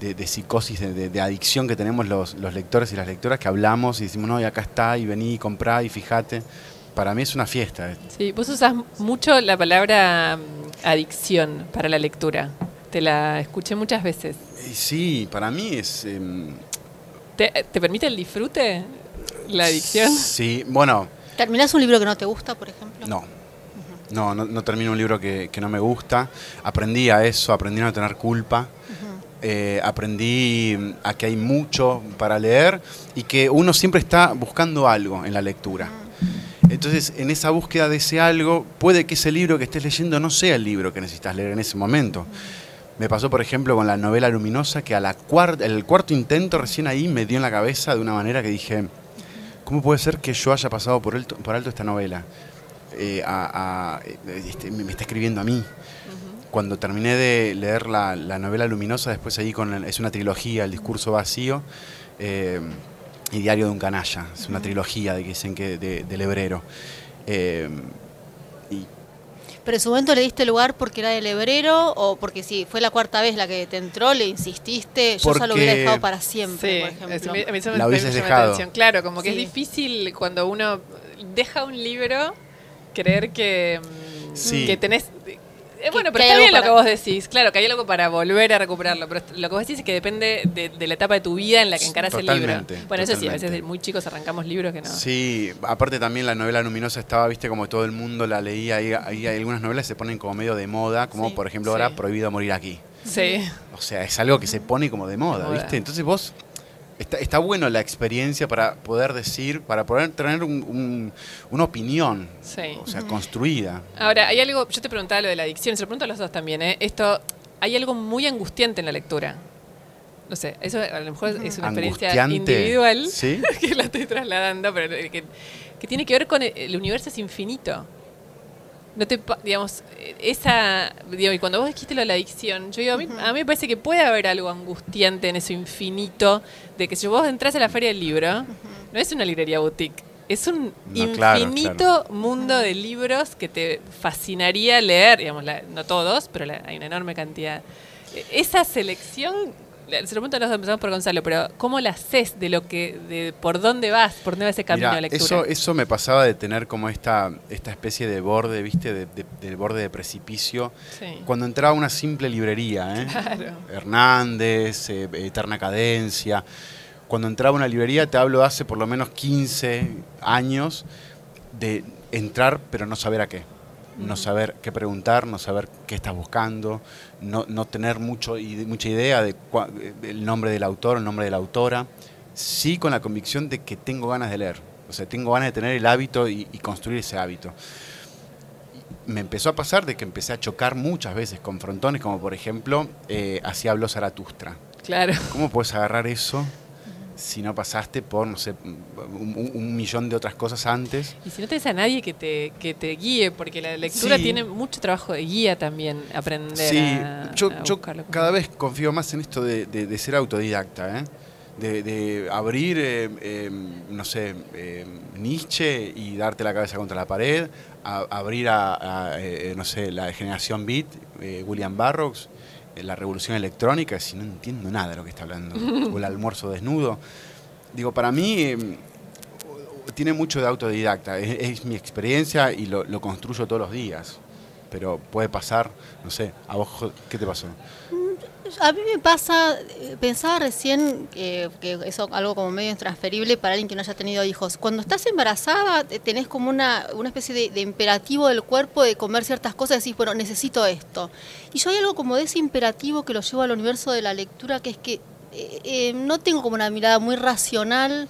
Speaker 5: de- de psicosis, de, de- de adicción que tenemos los, los lectores y las lectoras, que hablamos y decimos, no, y acá está, y vení, y comprá, y fíjate. Para mí es una fiesta.
Speaker 2: Sí, vos usás mucho la palabra mm, adicción para la lectura. Te la escuché muchas veces.
Speaker 5: Y sí, para mí es... em,
Speaker 2: ¿Te, te permite el disfrute? ¿La adicción?
Speaker 5: Sí, bueno,
Speaker 3: ¿Terminás un libro que no te gusta, por ejemplo?
Speaker 5: no. No, no, no termino un libro que, que no me gusta. Aprendí a eso, aprendí a no tener culpa. Eh, aprendí mm, a que hay mucho para leer y que uno siempre está buscando algo en la lectura. Entonces, en esa búsqueda de ese algo, puede que ese libro que estés leyendo no sea el libro que necesitas leer en ese momento. Me pasó, por ejemplo, con la novela Luminosa, que a la el cuarto intento recién ahí me dio en la cabeza de una manera que dije, ¿cómo puede ser que yo haya pasado por alto, por alto esta novela? Eh, a- a- este, me está escribiendo a mí. Cuando terminé de leer la, la novela Luminosa, después ahí con el- es una trilogía, El discurso vacío eh, y Diario de un canalla. Es una trilogía de que dicen que de- del hebrero. Eh, y
Speaker 3: ¿Pero en su momento le diste lugar porque era del hebrero o porque si fue la cuarta vez la que te entró, le insististe? Yo ya lo hubiera dejado para siempre,
Speaker 2: Sí,
Speaker 3: por
Speaker 2: es-
Speaker 3: ejemplo.
Speaker 2: me- a mí eso me-
Speaker 5: La
Speaker 2: me
Speaker 5: hubieses
Speaker 2: llama la
Speaker 5: dejado.
Speaker 2: atención. Claro, como que
Speaker 3: Sí.
Speaker 2: es difícil cuando uno deja un libro creer que, mm,
Speaker 5: Sí.
Speaker 2: que tenés... eh, bueno, pero está bien lo
Speaker 3: para-
Speaker 2: que vos decís. Claro, que hay algo para volver a recuperarlo. Pero lo que vos decís es que depende de, de la etapa de tu vida en la que encarás el libro.
Speaker 5: Totalmente,
Speaker 2: Bueno, eso sí, a veces
Speaker 5: totalmente.
Speaker 2: de muy chicos arrancamos libros que no.
Speaker 5: Sí, aparte también la novela luminosa estaba, viste, como todo el mundo la leía, ahí, ahí hay algunas novelas que se ponen como medio de moda, como
Speaker 3: Sí,
Speaker 5: por ejemplo
Speaker 2: sí.
Speaker 5: ahora Prohibido morir aquí.
Speaker 2: Sí.
Speaker 5: O sea, es algo que se pone como de moda,
Speaker 2: moda.
Speaker 5: ¿viste? Entonces vos, está, está bueno la experiencia para poder decir, para poder tener un- un- una opinión,
Speaker 2: Sí.
Speaker 5: o sea, construida.
Speaker 2: Ahora, hay algo, yo te preguntaba lo de la adicción, se lo pregunto a los dos también, ¿eh? Esto, hay algo muy angustiante en la lectura. No sé, eso a lo mejor es una experiencia individual
Speaker 5: ¿sí?
Speaker 2: que la estoy trasladando, pero que, que tiene que ver con el, el universo es infinito. No te, digamos, esa, digo, y cuando vos dijiste lo de la adicción, yo digo, a mí, a mí me parece que puede haber algo angustiante en eso infinito, de que si vos entras a la feria del libro, no es una librería boutique, es un
Speaker 5: No,
Speaker 2: infinito
Speaker 5: claro.
Speaker 2: mundo de libros que te fascinaría leer, digamos, la- no todos, pero la- hay una enorme cantidad. E- Esa selección se lo pregunto a los empezamos por Gonzalo, pero ¿cómo la haces de lo que, de por dónde vas, por dónde va ese camino
Speaker 5: Mirá,
Speaker 2: de lectura?
Speaker 5: eso, eso me pasaba de tener como esta, esta especie de borde, ¿viste? De, de- del borde de precipicio.
Speaker 2: Sí.
Speaker 5: Cuando entraba a una simple librería, ¿eh?
Speaker 2: Claro.
Speaker 5: Hernández, eh, Eterna Cadencia. Cuando entraba a una librería, te hablo de hace por lo menos 15 años, de entrar pero no saber a qué. No saber qué preguntar, no saber qué estás buscando, no, no tener mucho, mucha idea de cua- el nombre del autor, el nombre de la autora. Sí con la convicción de que tengo ganas de leer. O sea, tengo ganas de tener el hábito y, y construir ese hábito me empezó a pasar de que empecé a chocar muchas veces con frontones, como por ejemplo, eh, así habló Zaratustra.
Speaker 2: Claro.
Speaker 5: ¿Cómo puedes agarrar eso si no pasaste por, no sé, un, millón de otras cosas antes?
Speaker 2: Y si no tenés a nadie que te, que te guíe, porque la lectura
Speaker 5: Sí.
Speaker 2: tiene mucho trabajo de guía también, aprender
Speaker 5: Sí,
Speaker 2: a,
Speaker 5: yo,
Speaker 2: a
Speaker 5: yo cada vez confío más en esto de, de- de ser autodidacta, ¿eh? de, de abrir, eh, eh, no sé, eh, Nietzsche y darte la cabeza contra la pared, a- abrir a, eh, no sé, la generación Beat, eh, William eh, la revolución electrónica, si no entiendo nada de lo que está hablando, o el almuerzo desnudo. Digo, para mí eh, tiene mucho de autodidacta, es, es mi experiencia y lo, lo construyo todos los días. Pero puede pasar, no sé, a vos, ¿qué te pasó?
Speaker 3: A mí me pasa, eh, pensaba recién que, que eso algo como medio intransferible para alguien que no haya tenido hijos. Cuando estás embarazada eh, tenés como una, una especie de, de imperativo del cuerpo de comer ciertas cosas y decís, bueno, necesito esto. Y yo hay algo como de ese imperativo que lo llevo al universo de la lectura, que es que eh, eh, no tengo como una mirada muy racional.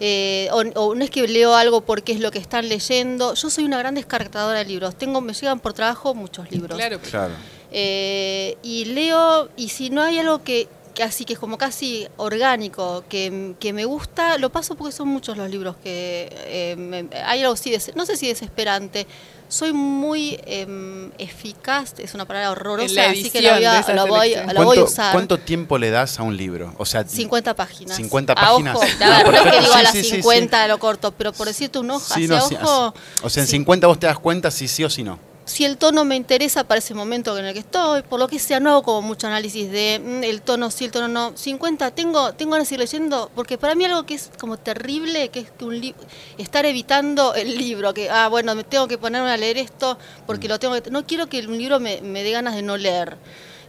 Speaker 3: eh, o, o no es que leo algo porque es lo que están leyendo. Yo soy una gran descartadora de libros. Tengo, me llegan por trabajo muchos libros.
Speaker 2: Claro,
Speaker 5: Claro.
Speaker 3: Eh, y leo, y si no hay algo que, que así que es como casi orgánico, que, que me gusta, lo paso porque son muchos los libros que eh, me- hay algo así, des- no sé si desesperante. Soy muy em, eficaz, es una palabra horrorosa, así que la voy a,
Speaker 2: esa
Speaker 3: la voy,
Speaker 2: selección.
Speaker 3: la voy a
Speaker 5: ¿Cuánto,
Speaker 3: usar.
Speaker 5: cuánto tiempo le das a un libro? O sea,
Speaker 3: 50 páginas.
Speaker 5: 50
Speaker 3: A
Speaker 5: páginas.
Speaker 3: ojo,
Speaker 5: Ah,
Speaker 3: a es que digo a
Speaker 5: Sí,
Speaker 3: las
Speaker 5: sí, sí,
Speaker 3: 50 lo corto, pero por decirte un hoja,
Speaker 5: Sí,
Speaker 3: hacia
Speaker 5: no, sí,
Speaker 3: ojo.
Speaker 5: O sea, en
Speaker 3: sí.
Speaker 5: 50 vos te das cuenta si sí o si no.
Speaker 3: Si el tono me interesa para ese momento en el que estoy, por lo que sea, no hago como mucho análisis de mm, el tono sí, el tono no. 50, tengo, tengo ganas de ir leyendo, porque para mí algo que es como terrible, que es que un estar evitando el libro, que, ah, bueno, me tengo que ponerme a leer esto porque lo tengo que... No quiero que un libro me, me dé ganas de no leer.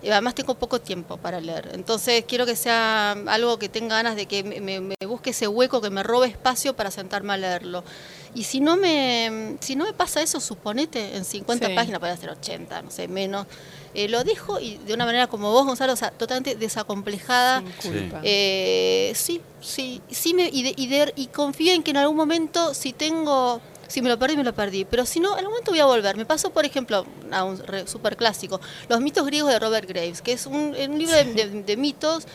Speaker 3: Y además tengo poco tiempo para leer. Entonces quiero que sea algo que tenga ganas de que me, me- me busque ese hueco, que me robe espacio para sentarme a leerlo. Y si no me, si no me pasa eso, suponete, en 50
Speaker 2: Sí.
Speaker 3: páginas, puede ser 80, no sé, menos, eh, lo dejo y de una manera como vos, Gonzalo, o sea, totalmente desacomplejada.
Speaker 2: sin culpa.
Speaker 3: Eh, sí, sí, sí me, y, de- y, de- y confío en que en algún momento, si tengo, si me lo perdí, me lo perdí, pero si no, en algún momento voy a volver. Me pasó, por ejemplo, a un super clásico, Los mitos griegos de Robert Graves, que es un, un libro de, de- de mitos.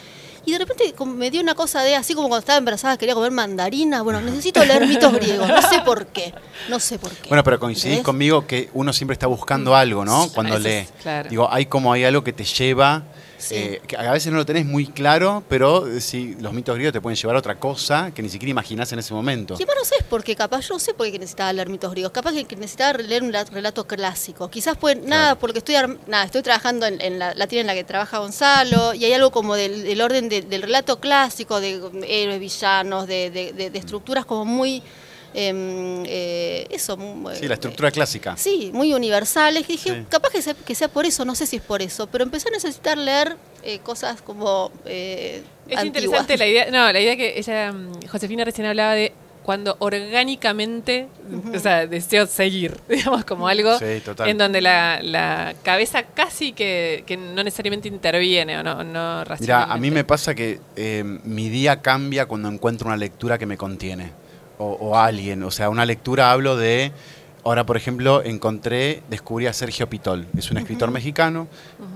Speaker 3: Y de repente como me dio una cosa de, así como cuando estaba embarazada quería comer mandarina, bueno, necesito leer mitos griegos, no sé por qué, no sé por qué.
Speaker 5: Bueno, pero coincidís conmigo que uno siempre está buscando algo, ¿no? Cuando lee.
Speaker 2: claro.
Speaker 5: Digo, hay como hay algo que te lleva.
Speaker 3: Sí.
Speaker 5: eh, que a veces no lo tenés muy claro, pero eh, sí, los mitos griegos te pueden llevar a otra cosa que ni siquiera imaginás en ese momento.
Speaker 3: Y no sé por qué, capaz yo no sé por qué necesitaba leer mitos griegos, capaz que necesitaba leer un la- relato clásico, quizás pues nada, porque estoy nada, estoy trabajando en, en la, la tienda en la que trabaja Gonzalo y hay algo como del, del orden de- del relato clásico, de héroes, villanos, de, de- de- de estructuras como muy, eh, eso, muy-
Speaker 5: Sí, la estructura clásica.
Speaker 3: Sí, muy universales. que dije,
Speaker 5: Sí.
Speaker 3: capaz que sea, que sea por eso, no sé si es por eso, pero empecé a necesitar leer eh, cosas como eh,
Speaker 2: Es
Speaker 3: antiguas.
Speaker 2: interesante la idea, no, la idea que ella, mm, Josefina recién hablaba de cuando orgánicamente, o sea, deseo seguir, digamos, como algo
Speaker 5: Sí, total.
Speaker 2: en donde la, la cabeza casi que, que no necesariamente interviene o no, no
Speaker 5: Mira, a mí me pasa que eh, mi día cambia cuando encuentro una lectura que me contiene. O, o alguien. O sea, una lectura hablo de. Ahora, por ejemplo, encontré, descubrí a Sergio Pitol. Es un escritor mexicano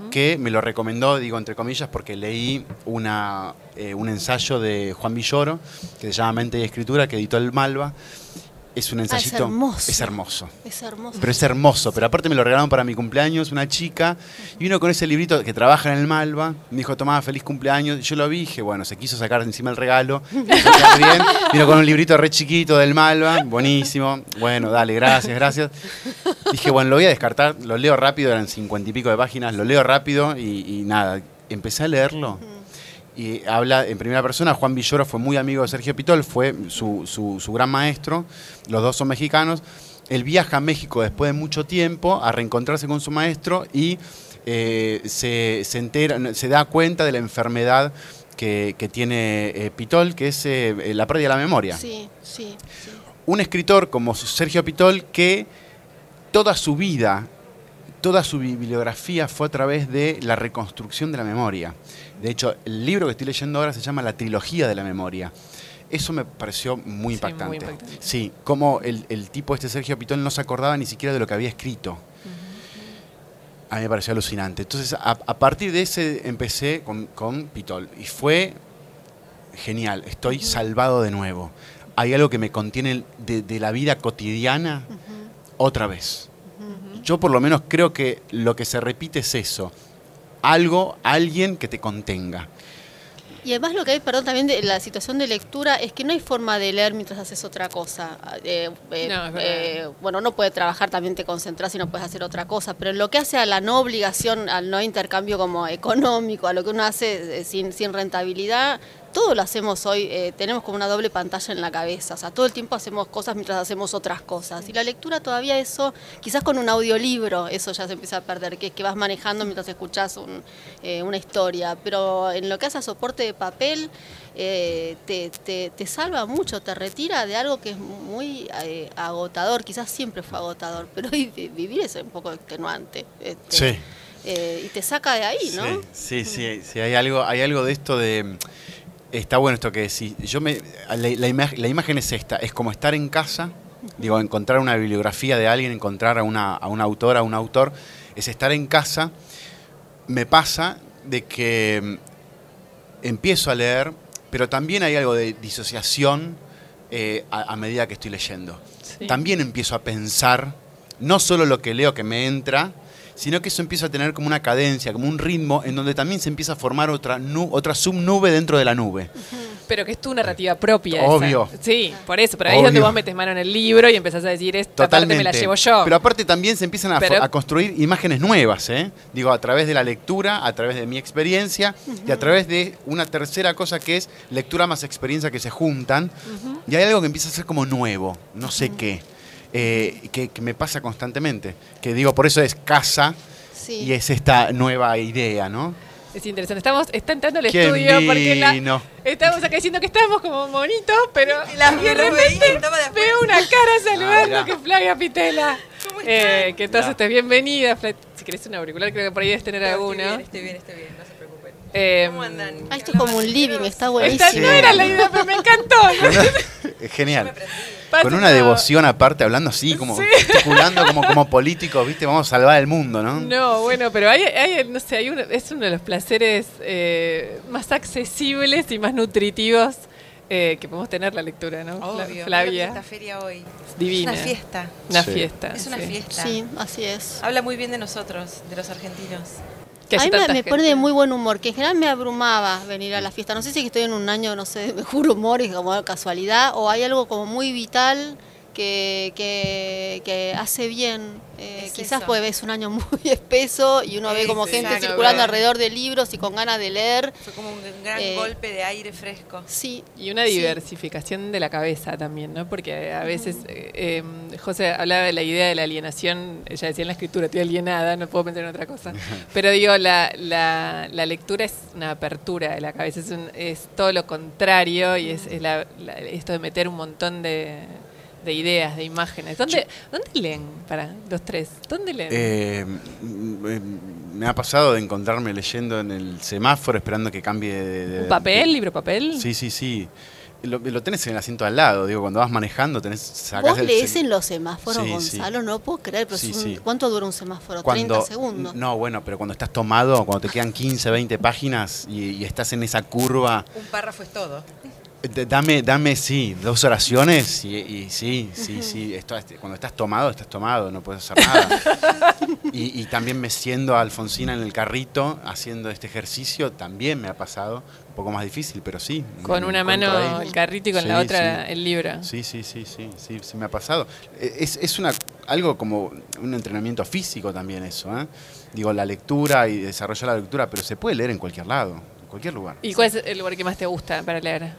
Speaker 5: que me lo recomendó, digo entre comillas, porque leí una, eh, un ensayo de Juan Villoro que se llama Mente y Escritura, que editó el Malva. Es un ensayito.
Speaker 3: Ah, hermoso.
Speaker 5: Es hermoso.
Speaker 3: Es hermoso.
Speaker 5: Pero es hermoso. Pero aparte me lo regalaron para mi cumpleaños una chica. Y vino con ese librito que trabaja en el Malva. Me dijo, tomá, feliz cumpleaños. Yo lo vi. Dije, bueno, se quiso sacar encima el regalo. bien. Vino con un librito re chiquito del Malva. Buenísimo. Bueno, dale, gracias, gracias. Dije, bueno, lo voy a descartar. Lo leo rápido. Eran cincuenta y pico de páginas. Lo leo rápido. Y, y nada, empecé a leerlo. Y habla en primera persona. Juan Villoro fue muy amigo de Sergio Pitol, fue su, su- su gran maestro. Los dos son mexicanos. Él viaja a México después de mucho tiempo a reencontrarse con su maestro y eh, se, se entera, se da cuenta de la enfermedad que, que tiene eh, Pitol, que es eh, la pérdida de la memoria
Speaker 3: Sí, sí, sí.
Speaker 5: un escritor como Sergio Pitol que toda su vida, toda su bibliografía fue a través de la reconstrucción de la memoria. De hecho, el libro que estoy leyendo ahora se llama La trilogía de la memoria. Eso me pareció muy
Speaker 2: Sí, muy
Speaker 5: impactante. Sí, como el, el tipo este Sergio Pitol no se acordaba ni siquiera de lo que había escrito. A mí me pareció alucinante. Entonces, a, a partir de ese empecé con, con Pitol. Y fue genial. Estoy salvado de nuevo. Hay algo que me contiene de, de la vida cotidiana otra vez. Yo por lo menos creo que lo que se repite es eso. Algo, alguien que te contenga.
Speaker 3: Y además lo que hay, perdón, también de la situación de lectura es que no hay forma de leer mientras haces otra cosa. Eh, eh,
Speaker 2: No, es verdad.
Speaker 3: eh, bueno, no puede trabajar, también te concentras y no puedes hacer otra cosa, pero en lo que hace a la no obligación, al no intercambio como económico, a lo que uno hace eh, sin, sin rentabilidad, todo lo hacemos hoy, eh, tenemos como una doble pantalla en la cabeza, o sea, todo el tiempo hacemos cosas mientras hacemos otras cosas. Y la lectura todavía eso, quizás con un audiolibro, eso ya se empieza a perder, que es que vas manejando mientras escuchas un, eh, una historia, pero en lo que hace a soporte de papel, eh, te, te- te salva mucho, te retira de algo que es muy eh, agotador, quizás siempre fue agotador, pero hoy vi- vivir es un poco extenuante. este,
Speaker 5: Sí.
Speaker 3: y te saca de ahí, ¿no?
Speaker 5: Sí, sí, sí, sí, hay algo, hay algo de esto de está bueno esto que decís. Yo me la, la la imagen es esta, es como estar en casa, digo, encontrar una bibliografía de alguien, encontrar a una, a un autor, a un autor, es estar en casa. Me pasa de que mm, empiezo a leer, pero también hay algo de disociación eh, a, a medida que estoy leyendo.
Speaker 2: Sí.
Speaker 5: También empiezo a pensar, no solo lo que leo que me entra, sino que eso empieza a tener como una cadencia, como un ritmo, en donde también se empieza a formar otra, nu- otra subnube dentro de la nube.
Speaker 2: Pero que es tu narrativa propia. esa.
Speaker 5: Obvio.
Speaker 2: Sí, por eso. Pero ahí es donde vos metes mano en el libro y empezás a decir, esta parte me la llevo yo.
Speaker 5: Pero aparte también se empiezan a,
Speaker 2: Pero-
Speaker 5: a construir imágenes nuevas, ¿eh? Digo, a través de la lectura, a través de mi experiencia y a través de una tercera cosa que es lectura más experiencia que se juntan. Y hay algo que empieza a ser como nuevo, no sé qué, eh, que, que me pasa constantemente. Que digo, por eso es casa
Speaker 3: Sí.
Speaker 5: y es esta nueva idea, ¿no?
Speaker 2: Es interesante. Estamos, está entrando
Speaker 5: ¿Quién
Speaker 2: estudio porque la- estamos acá diciendo que estamos como monitos, pero
Speaker 6: Y la-
Speaker 2: y de repente veo una cara saludando
Speaker 5: Ah,
Speaker 2: que es Flavia Pitela.
Speaker 6: ¿Cómo
Speaker 2: Eh, que entonces estés bienvenida. Si querés un auricular, creo que por ahí debes tener
Speaker 6: No, estoy
Speaker 2: alguno.
Speaker 6: bien, estoy bien, estoy bien, no se preocupen.
Speaker 2: Eh,
Speaker 6: ¿Cómo andan?
Speaker 3: Ah, esto es como un living, está
Speaker 2: Esta
Speaker 3: buenísimo.
Speaker 2: no era la idea, pero me encantó.
Speaker 5: Es genial. Con una devoción aparte, hablando así, como gesticulando como, como políticos, ¿viste? Vamos a salvar el mundo, ¿no?
Speaker 2: No, bueno, pero hay, hay, no sé, hay uno- es uno de los placeres eh, más accesibles y más nutritivos eh, que podemos tener la lectura, ¿no?
Speaker 6: Obvio.
Speaker 2: Flavia,
Speaker 6: Esta feria hoy.
Speaker 2: divina.
Speaker 6: Es una fiesta.
Speaker 2: Una
Speaker 5: Sí.
Speaker 2: fiesta.
Speaker 6: Es una
Speaker 2: sí.
Speaker 6: fiesta.
Speaker 3: Sí, así es.
Speaker 6: Habla muy bien de nosotros, de los argentinos.
Speaker 2: Que
Speaker 3: A mí me, pone de muy buen humor, que en general me abrumaba venir a la fiesta. No sé si estoy en un año, no sé, de mejor humor y como casualidad, o hay algo como muy vital que, que, que hace bien. Eh,
Speaker 6: Es
Speaker 3: quizás
Speaker 6: eso.
Speaker 3: porque ves un año muy espeso y uno ve como gente
Speaker 6: Exacto.
Speaker 3: circulando alrededor de libros y con ganas de leer.
Speaker 6: Fue como un gran
Speaker 3: Eh,
Speaker 6: golpe de aire fresco.
Speaker 3: Sí.
Speaker 2: Y una
Speaker 3: sí.
Speaker 2: diversificación de la cabeza también, ¿no? Porque a veces, eh, eh, José hablaba de la idea de la alienación, ella decía en la escritura, estoy alienada, no puedo pensar en otra cosa. Pero digo, la, la, la lectura es una apertura de la cabeza, es, un- es todo lo contrario y es, es la- la- esto de meter un montón de, de ideas, de imágenes. ¿Dónde, ¿Dónde leen para los tres? ¿Dónde leen?
Speaker 5: Eh, me ha pasado de encontrarme leyendo en el semáforo esperando que cambie de... de-
Speaker 2: ¿Un papel,
Speaker 5: de-
Speaker 2: libro papel?
Speaker 5: Sí, sí, sí. Lo, lo tenés en el asiento al lado, digo, cuando vas manejando tenés... Sacás
Speaker 3: Vos
Speaker 5: el
Speaker 3: lees en los semáforos,
Speaker 5: Sí, sí.
Speaker 3: Gonzalo, no puedo creer, pero
Speaker 5: Sí,
Speaker 3: es un-
Speaker 5: sí.
Speaker 3: ¿cuánto dura un semáforo?
Speaker 5: Cuando,
Speaker 3: 30 segundos.
Speaker 5: No, bueno, pero cuando estás tomado, cuando te quedan 15, 20 páginas y, y estás en esa curva,
Speaker 6: Un párrafo es todo.
Speaker 5: Dame, dame, sí, dos oraciones y, y sí, sí, sí. esto- cuando estás tomado, estás tomado, no puedes hacer nada. y, y también me siendo a Alfonsina en el carrito haciendo este ejercicio, también me ha pasado. Un poco más difícil, pero sí.
Speaker 2: Con una mano el carrito y con
Speaker 5: Sí,
Speaker 2: la otra
Speaker 5: sí.
Speaker 2: el libro.
Speaker 5: Sí, sí, sí, sí, sí, sí me ha pasado. Eh, Es, es una, algo como un entrenamiento físico también eso, ¿eh? Digo, la lectura y desarrollar la lectura, pero se puede leer en cualquier lado. cualquier lugar.
Speaker 2: ¿Y cuál es el lugar que más te gusta para leer?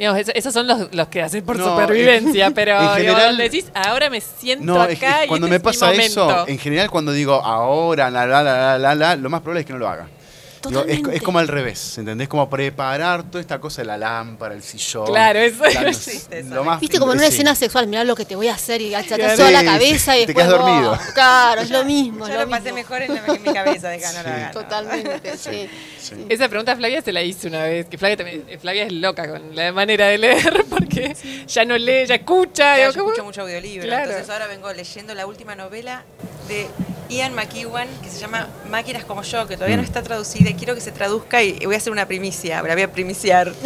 Speaker 2: Digamos, es- esos son los, los que haces por
Speaker 5: No,
Speaker 2: supervivencia,
Speaker 5: en-
Speaker 2: pero
Speaker 5: en general-
Speaker 2: decís, ahora me siento
Speaker 5: No,
Speaker 2: acá
Speaker 5: es cuando
Speaker 2: y
Speaker 5: me
Speaker 2: este es mi
Speaker 5: pasa eso, en general cuando digo ahora, la, la, la, la, la, la, lo más probable es que no lo haga. Digo, es, como al revés, ¿entendés? Como preparar toda esta cosa de la lámpara, el sillón.
Speaker 2: Claro, eso
Speaker 5: la-
Speaker 2: es-
Speaker 6: existe
Speaker 5: lo más-
Speaker 3: Viste como en una
Speaker 5: sí.
Speaker 3: escena sexual, mirá lo que te voy a hacer y
Speaker 2: Claro.
Speaker 3: toda la cabeza y
Speaker 5: te
Speaker 3: después
Speaker 5: quedas dormido.
Speaker 3: Claro, es lo mismo.
Speaker 6: Yo
Speaker 3: lo
Speaker 6: lo pasé
Speaker 3: mismo.
Speaker 6: mejor en, la- en mi cabeza de no
Speaker 5: Sí.
Speaker 6: ¿no?
Speaker 3: Totalmente, sí.
Speaker 5: Sí.
Speaker 2: Esa pregunta a Flavia se la hice una vez, que Flavia, también, eh, Flavia es loca con la manera de leer, porque ya no lee, ya escucha.
Speaker 6: Ya,
Speaker 2: digo,
Speaker 6: yo
Speaker 2: ¿cómo?
Speaker 6: escucho mucho audiolibro,
Speaker 2: Claro.
Speaker 6: entonces ahora vengo leyendo la última novela de Ian McEwan que se llama Máquinas como yo, que todavía no
Speaker 5: Mm.
Speaker 6: está traducida y quiero que se traduzca y voy a hacer una primicia, la voy a primiciar.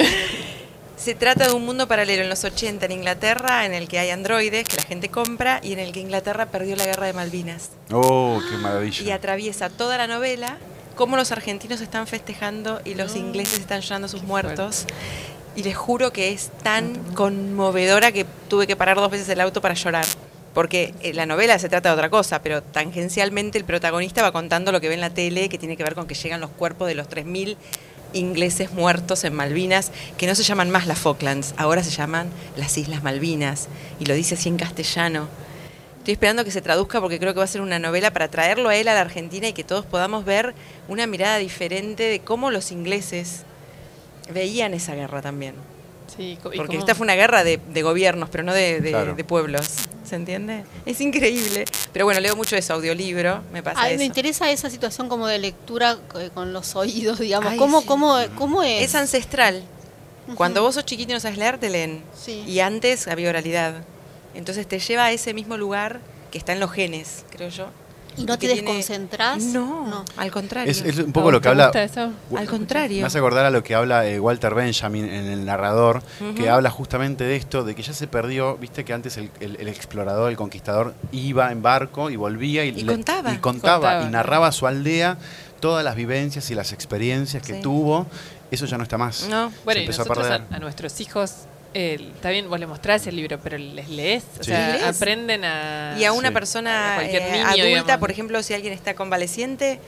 Speaker 6: Se trata de un mundo paralelo en los 80 en Inglaterra en el que hay androides que la gente compra y en el que Inglaterra perdió la guerra de Malvinas.
Speaker 5: Oh, qué
Speaker 6: Y
Speaker 5: maravilla.
Speaker 6: atraviesa toda la novela cómo los argentinos están festejando y los ingleses están llorando a sus muertos. Y les juro que es tan conmovedora que tuve que parar dos veces el auto para llorar. Porque eh, la novela se trata de otra cosa, pero tangencialmente el protagonista va contando lo que ve en la tele, que tiene que ver con que llegan los cuerpos de los 3.000 ingleses muertos en Malvinas, que no se llaman más las Falklands, ahora se llaman las Islas Malvinas. Y lo dice así en castellano. Estoy esperando que se traduzca porque creo que va a ser una novela para traerlo a él a la Argentina y que todos podamos ver una mirada diferente de cómo los ingleses veían esa guerra también.
Speaker 2: Sí,
Speaker 6: Porque
Speaker 2: cómo-
Speaker 6: esta fue una guerra de, de gobiernos, pero no de, de-
Speaker 5: Claro.
Speaker 6: de pueblos. ¿Se entiende? Es increíble. Pero bueno, leo mucho eso, audiolibro, me pasa
Speaker 3: A mí
Speaker 6: eso.
Speaker 3: me interesa esa situación como de lectura eh, con los oídos, digamos.
Speaker 6: Ay,
Speaker 3: ¿Cómo,
Speaker 6: sí.
Speaker 3: cómo, ¿Cómo es?
Speaker 6: Es ancestral. Cuando vos sos chiquito y no sabes leer, te leen.
Speaker 3: Sí.
Speaker 6: Y antes había oralidad. Entonces te lleva a ese mismo lugar que está en los genes, creo yo.
Speaker 3: ¿Y no te
Speaker 6: tiene-
Speaker 3: desconcentrás?
Speaker 6: No,
Speaker 3: No.
Speaker 6: al contrario.
Speaker 5: Es, es un
Speaker 2: ¿A
Speaker 5: poco lo que habla.
Speaker 2: gusta eso?
Speaker 6: Al contrario.
Speaker 5: Me hace acordar a lo que habla eh, Walter Benjamin en el narrador, que habla justamente de esto, de que ya se perdió, viste que antes el, el- el explorador, el conquistador, iba en barco y volvía y,
Speaker 6: Y
Speaker 5: le-
Speaker 6: contaba.
Speaker 5: y contaba
Speaker 2: Contaba.
Speaker 5: y narraba a su aldea todas las vivencias y las experiencias que
Speaker 6: Sí.
Speaker 5: tuvo. Eso ya no está más.
Speaker 6: No.
Speaker 2: Bueno,
Speaker 5: se
Speaker 2: y
Speaker 5: empezó a
Speaker 2: nosotros a,
Speaker 5: perder.
Speaker 2: a nuestros hijos, eh, está bien, vos les mostrás el libro, pero les lees, o
Speaker 5: Sí.
Speaker 2: sea,
Speaker 6: Les lees.
Speaker 2: aprenden a...
Speaker 6: Y a una
Speaker 5: Sí.
Speaker 6: persona
Speaker 2: A cualquier
Speaker 6: eh,
Speaker 2: niño,
Speaker 6: adulta,
Speaker 2: digamos.
Speaker 6: por ejemplo, si alguien está convaleciente,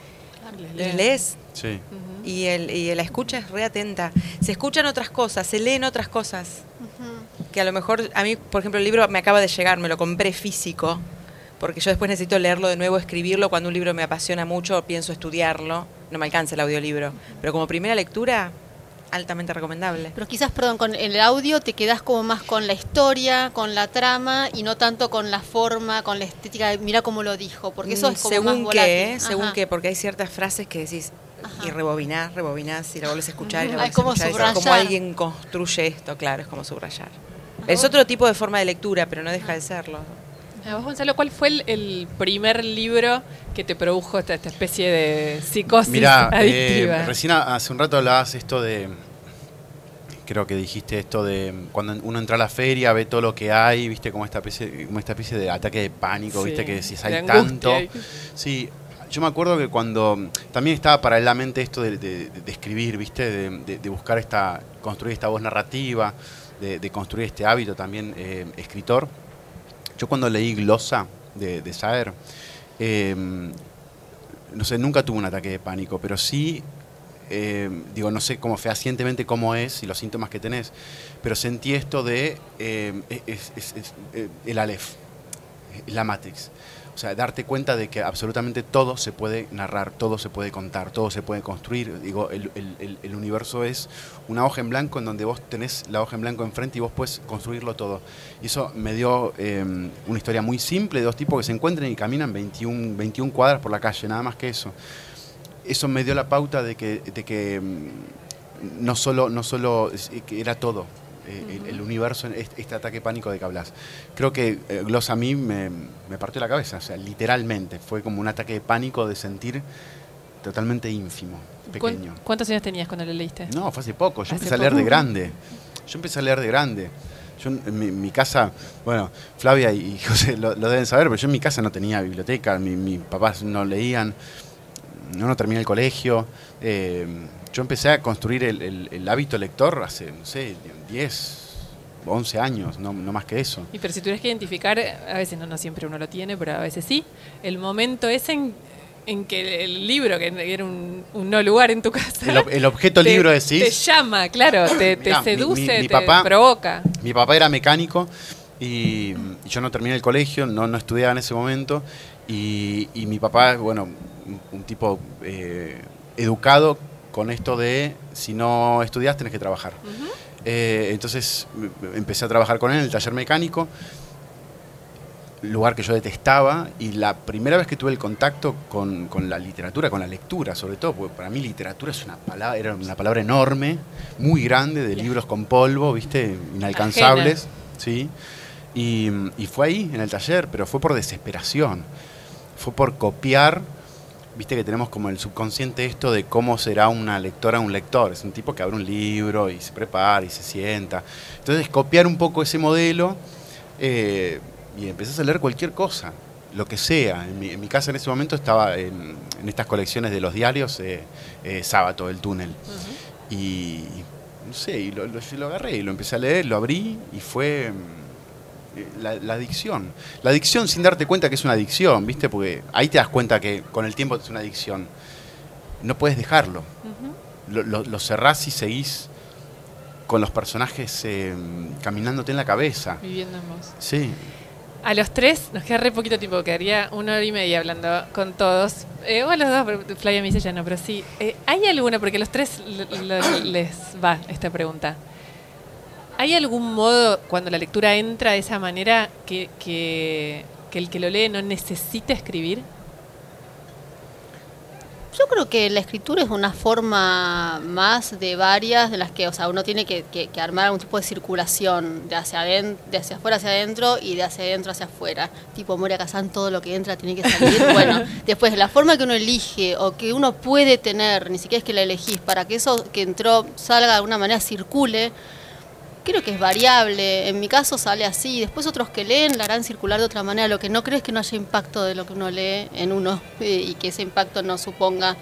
Speaker 2: Claro, les
Speaker 6: les
Speaker 2: lees.
Speaker 5: Sí.
Speaker 2: Ujú.
Speaker 6: y, el, y la escucha es re atenta. Se escuchan otras cosas, se leen otras cosas. Que a lo mejor, a mí, por ejemplo, el libro me acaba de llegar, me lo compré físico, porque yo después necesito leerlo de nuevo, escribirlo. Cuando un libro me apasiona mucho, pienso estudiarlo. No me alcanza el audiolibro. Pero como primera lectura, altamente recomendable.
Speaker 3: Pero quizás, perdón, con el audio te quedás como más con la historia, con la trama y no tanto con la forma, con la estética. de Mira cómo lo dijo, porque eso
Speaker 6: Mm,
Speaker 3: es como
Speaker 6: según
Speaker 3: más volátil.
Speaker 6: qué, ¿eh? según qué, porque hay ciertas frases que decís
Speaker 3: Ajá.
Speaker 6: y rebobinás, rebobinás y la volvés a escuchar y la
Speaker 3: como
Speaker 6: a escuchar. Es como
Speaker 3: subrayar.
Speaker 6: alguien construye esto, claro, es como subrayar. Es otro tipo de forma de lectura, pero no deja de serlo.
Speaker 2: A vos, Gonzalo, ¿cuál fue el, el primer libro que te produjo esta, esta especie de psicosis
Speaker 5: Mira,
Speaker 2: adictiva?
Speaker 5: recién a- hace un rato hablabas esto de. Creo que dijiste esto de cuando uno entra a la feria, ve todo lo que hay, viste, como esta especie, como esta especie de ataque de pánico,
Speaker 2: Sí,
Speaker 5: viste, que decís
Speaker 2: de
Speaker 5: hay
Speaker 2: angustia.
Speaker 5: tanto. Sí, yo me acuerdo que cuando también estaba paralelamente esto de, de- de escribir, viste, de, de- de buscar esta, construir esta voz narrativa, de, de construir este hábito también eh, escritor. Yo cuando leí Glosa de, de Saer, eh, no sé, nunca tuve un ataque de pánico, pero sí, eh, digo, no sé cómo fehacientemente cómo es y los síntomas que tenés, pero sentí esto de eh, es- es- es, el Aleph, la Matrix. O sea, darte cuenta de que absolutamente todo se puede narrar, todo se puede contar, todo se puede construir. Digo, el, el- el- universo es una hoja en blanco en donde vos tenés la hoja en blanco enfrente y vos puedes construirlo todo. Y eso me dio eh, una historia muy simple de dos tipos que se encuentran y caminan 21, 21 cuadras por la calle, nada más que eso. Eso me dio la pauta de que, de que mm, no solo, no solo era todo. Eh, el, el universo, este, este ataque pánico de que hablas. Creo que eh, Gloss a mí me, me partió la cabeza, o sea, literalmente. Fue como un ataque de pánico de sentir totalmente ínfimo,
Speaker 2: ¿Cuán-
Speaker 5: pequeño.
Speaker 2: ¿Cuántos años tenías cuando lo leíste?
Speaker 5: No, fue hace poco. Yo
Speaker 2: Hace
Speaker 5: empecé a leer de grande. Yo empecé a leer de grande. Yo en mi, mi casa, bueno, Flavia y José lo, lo deben saber, pero yo en mi casa no tenía biblioteca, mi, mis papás no leían, no, no terminé el colegio. Eh, yo empecé a construir el, el- el hábito lector hace, no sé, 10, 11 años, no, no más que eso.
Speaker 2: Y pero si tuvieras que identificar, a veces no, no siempre uno lo tiene, pero a veces sí, el momento ese en en que el libro, que era un, un no lugar en tu casa.
Speaker 5: El, ob- el objeto
Speaker 2: te-
Speaker 5: libro
Speaker 2: Te
Speaker 5: decís.
Speaker 2: llama, claro, te, te
Speaker 5: Mirá,
Speaker 2: seduce,
Speaker 5: mi- mi
Speaker 2: te
Speaker 5: papá-
Speaker 2: provoca.
Speaker 5: Mi papá era mecánico y, y yo no terminé el colegio, no, no estudiaba en ese momento. Y, y mi papá, bueno, un, un tipo eh, educado con esto de si no estudias tenés que trabajar. Eh, entonces empecé a trabajar con él en el taller mecánico, lugar que yo detestaba, y la primera vez que tuve el contacto con, con la literatura, con la lectura sobre todo, porque para mí literatura es una palabra, era una palabra enorme, muy grande, de libros con polvo, viste, inalcanzables, ¿sí? Y, y fue ahí, en el taller, pero fue por desesperación, fue por copiar viste que tenemos como el subconsciente esto de cómo será una lectora un lector. Es un tipo que abre un libro y se prepara y se sienta. Entonces, copiar un poco ese modelo eh, y empezás a leer cualquier cosa, lo que sea. En mi, en mi casa en ese momento estaba en, en estas colecciones de los diarios eh, eh, Sábato, El Túnel. Y no sé, y lo, lo- yo lo agarré y lo empecé a leer, lo abrí y fue mm, la, la adicción. La adicción sin darte cuenta que es una adicción, ¿viste? Porque ahí te das cuenta que con el tiempo es una adicción. No puedes dejarlo. lo, lo- lo cerrás y seguís con los personajes eh, caminándote en la cabeza.
Speaker 2: Viviendo en vos.
Speaker 5: Sí.
Speaker 2: A los tres nos queda re poquito tiempo, quedaría una hora y media hablando con todos. Eh, o a los dos, pero Flavia me dice ya no, pero sí. Eh, ¿Hay alguna, porque a los tres les va esta pregunta, ¿hay algún modo cuando la lectura entra de esa manera que, que, que el que lo lee no necesita escribir?
Speaker 3: Yo creo que la escritura es una forma más de varias de las que, o sea, uno tiene que, que- que armar algún tipo de circulación de hacia aden- de hacia afuera hacia adentro y de hacia adentro hacia afuera. Tipo Moria Kazan, todo lo que entra tiene que salir. bueno, después la forma que uno elige o que uno puede tener, ni siquiera es que la elegís, para que eso que entró salga de alguna manera, circule, creo que es variable. En mi caso sale así. Después otros que leen la harán circular de otra manera. Lo que no creo es que no haya impacto de lo que uno lee en uno y que ese impacto no suponga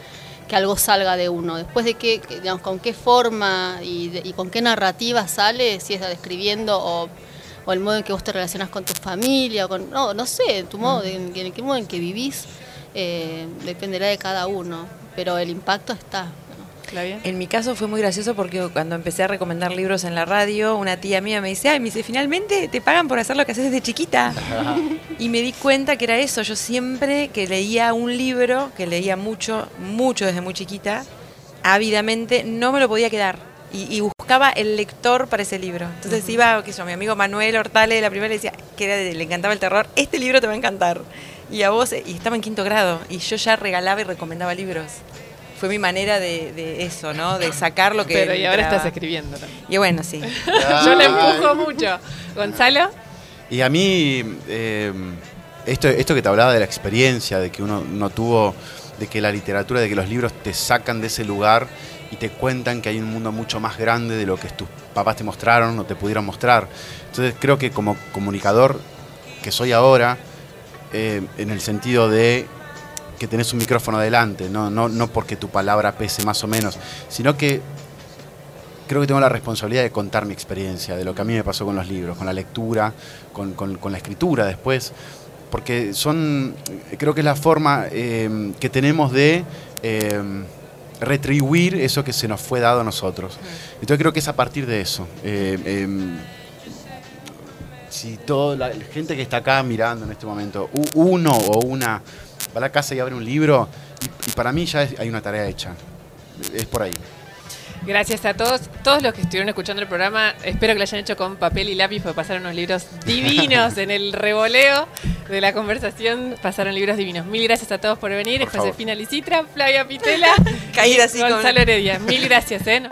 Speaker 3: que algo salga de uno. Después de qué, digamos, con qué forma y, con qué narrativa sale, si es describiendo o, el modo en que vos te relacionas con tu familia, o con, no, no sé, tu modo, de- en, qué modo en que vivís, eh, dependerá de cada uno. Pero el impacto está.
Speaker 6: En mi caso fue muy gracioso porque cuando empecé a recomendar libros en la radio, una tía mía me dice, ay, me dice, finalmente te pagan por hacer lo que haces desde chiquita. y me di cuenta que era eso. Yo siempre que leía un libro, que leía mucho, mucho desde muy chiquita, ávidamente no me lo podía quedar. Y, y buscaba el lector para ese libro. Entonces iba, qué sé yo, mi amigo Manuel Hortale, la primera le decía, que era de- le encantaba el terror, este libro te va a encantar. Y a vos, y estaba en quinto grado, y yo ya regalaba y recomendaba libros. Fue mi manera de, de eso, ¿no? De sacar lo que...
Speaker 2: Pero y ahora estás escribiendo también.
Speaker 6: Y bueno, sí.
Speaker 2: Yo le empujo mucho. Gonzalo.
Speaker 5: Y a mí, eh, esto, esto que te hablaba de la experiencia, de que uno no tuvo, de que la literatura, de que los libros te sacan de ese lugar y te cuentan que hay un mundo mucho más grande de lo que tus papás te mostraron o te pudieron mostrar. Entonces creo que como comunicador que soy ahora, eh, en el sentido de que tenés un micrófono delante, no, no, no porque tu palabra pese más o menos, sino que creo que tengo la responsabilidad de contar mi experiencia, de lo que a mí me pasó con los libros, con la lectura, con, con- la escritura después, porque son, creo que es la forma eh, que tenemos de eh, retribuir eso que se nos fue dado a nosotros. Entonces creo que es a partir de eso. Eh, em, si toda la gente que está acá mirando en este momento, uno o una va a la casa y abre un libro, y, y para mí ya es- hay una tarea hecha. Es por ahí.
Speaker 2: Gracias a todos, todos los que estuvieron escuchando el programa. Espero que lo hayan hecho con papel y lápiz, porque pasaron unos libros divinos en el revoleo de la conversación. Pasaron libros divinos. Mil gracias a todos por venir.
Speaker 5: Por.
Speaker 2: Josefina Licitra, Flavia Pitela,
Speaker 6: Caída así con-
Speaker 2: Gonzalo Heredia. Mil gracias, ¿eh?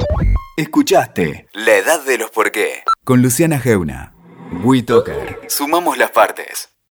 Speaker 1: Escuchaste La Edad de los Por qué con Luciana Geuna. WeToker. Sumamos las partes.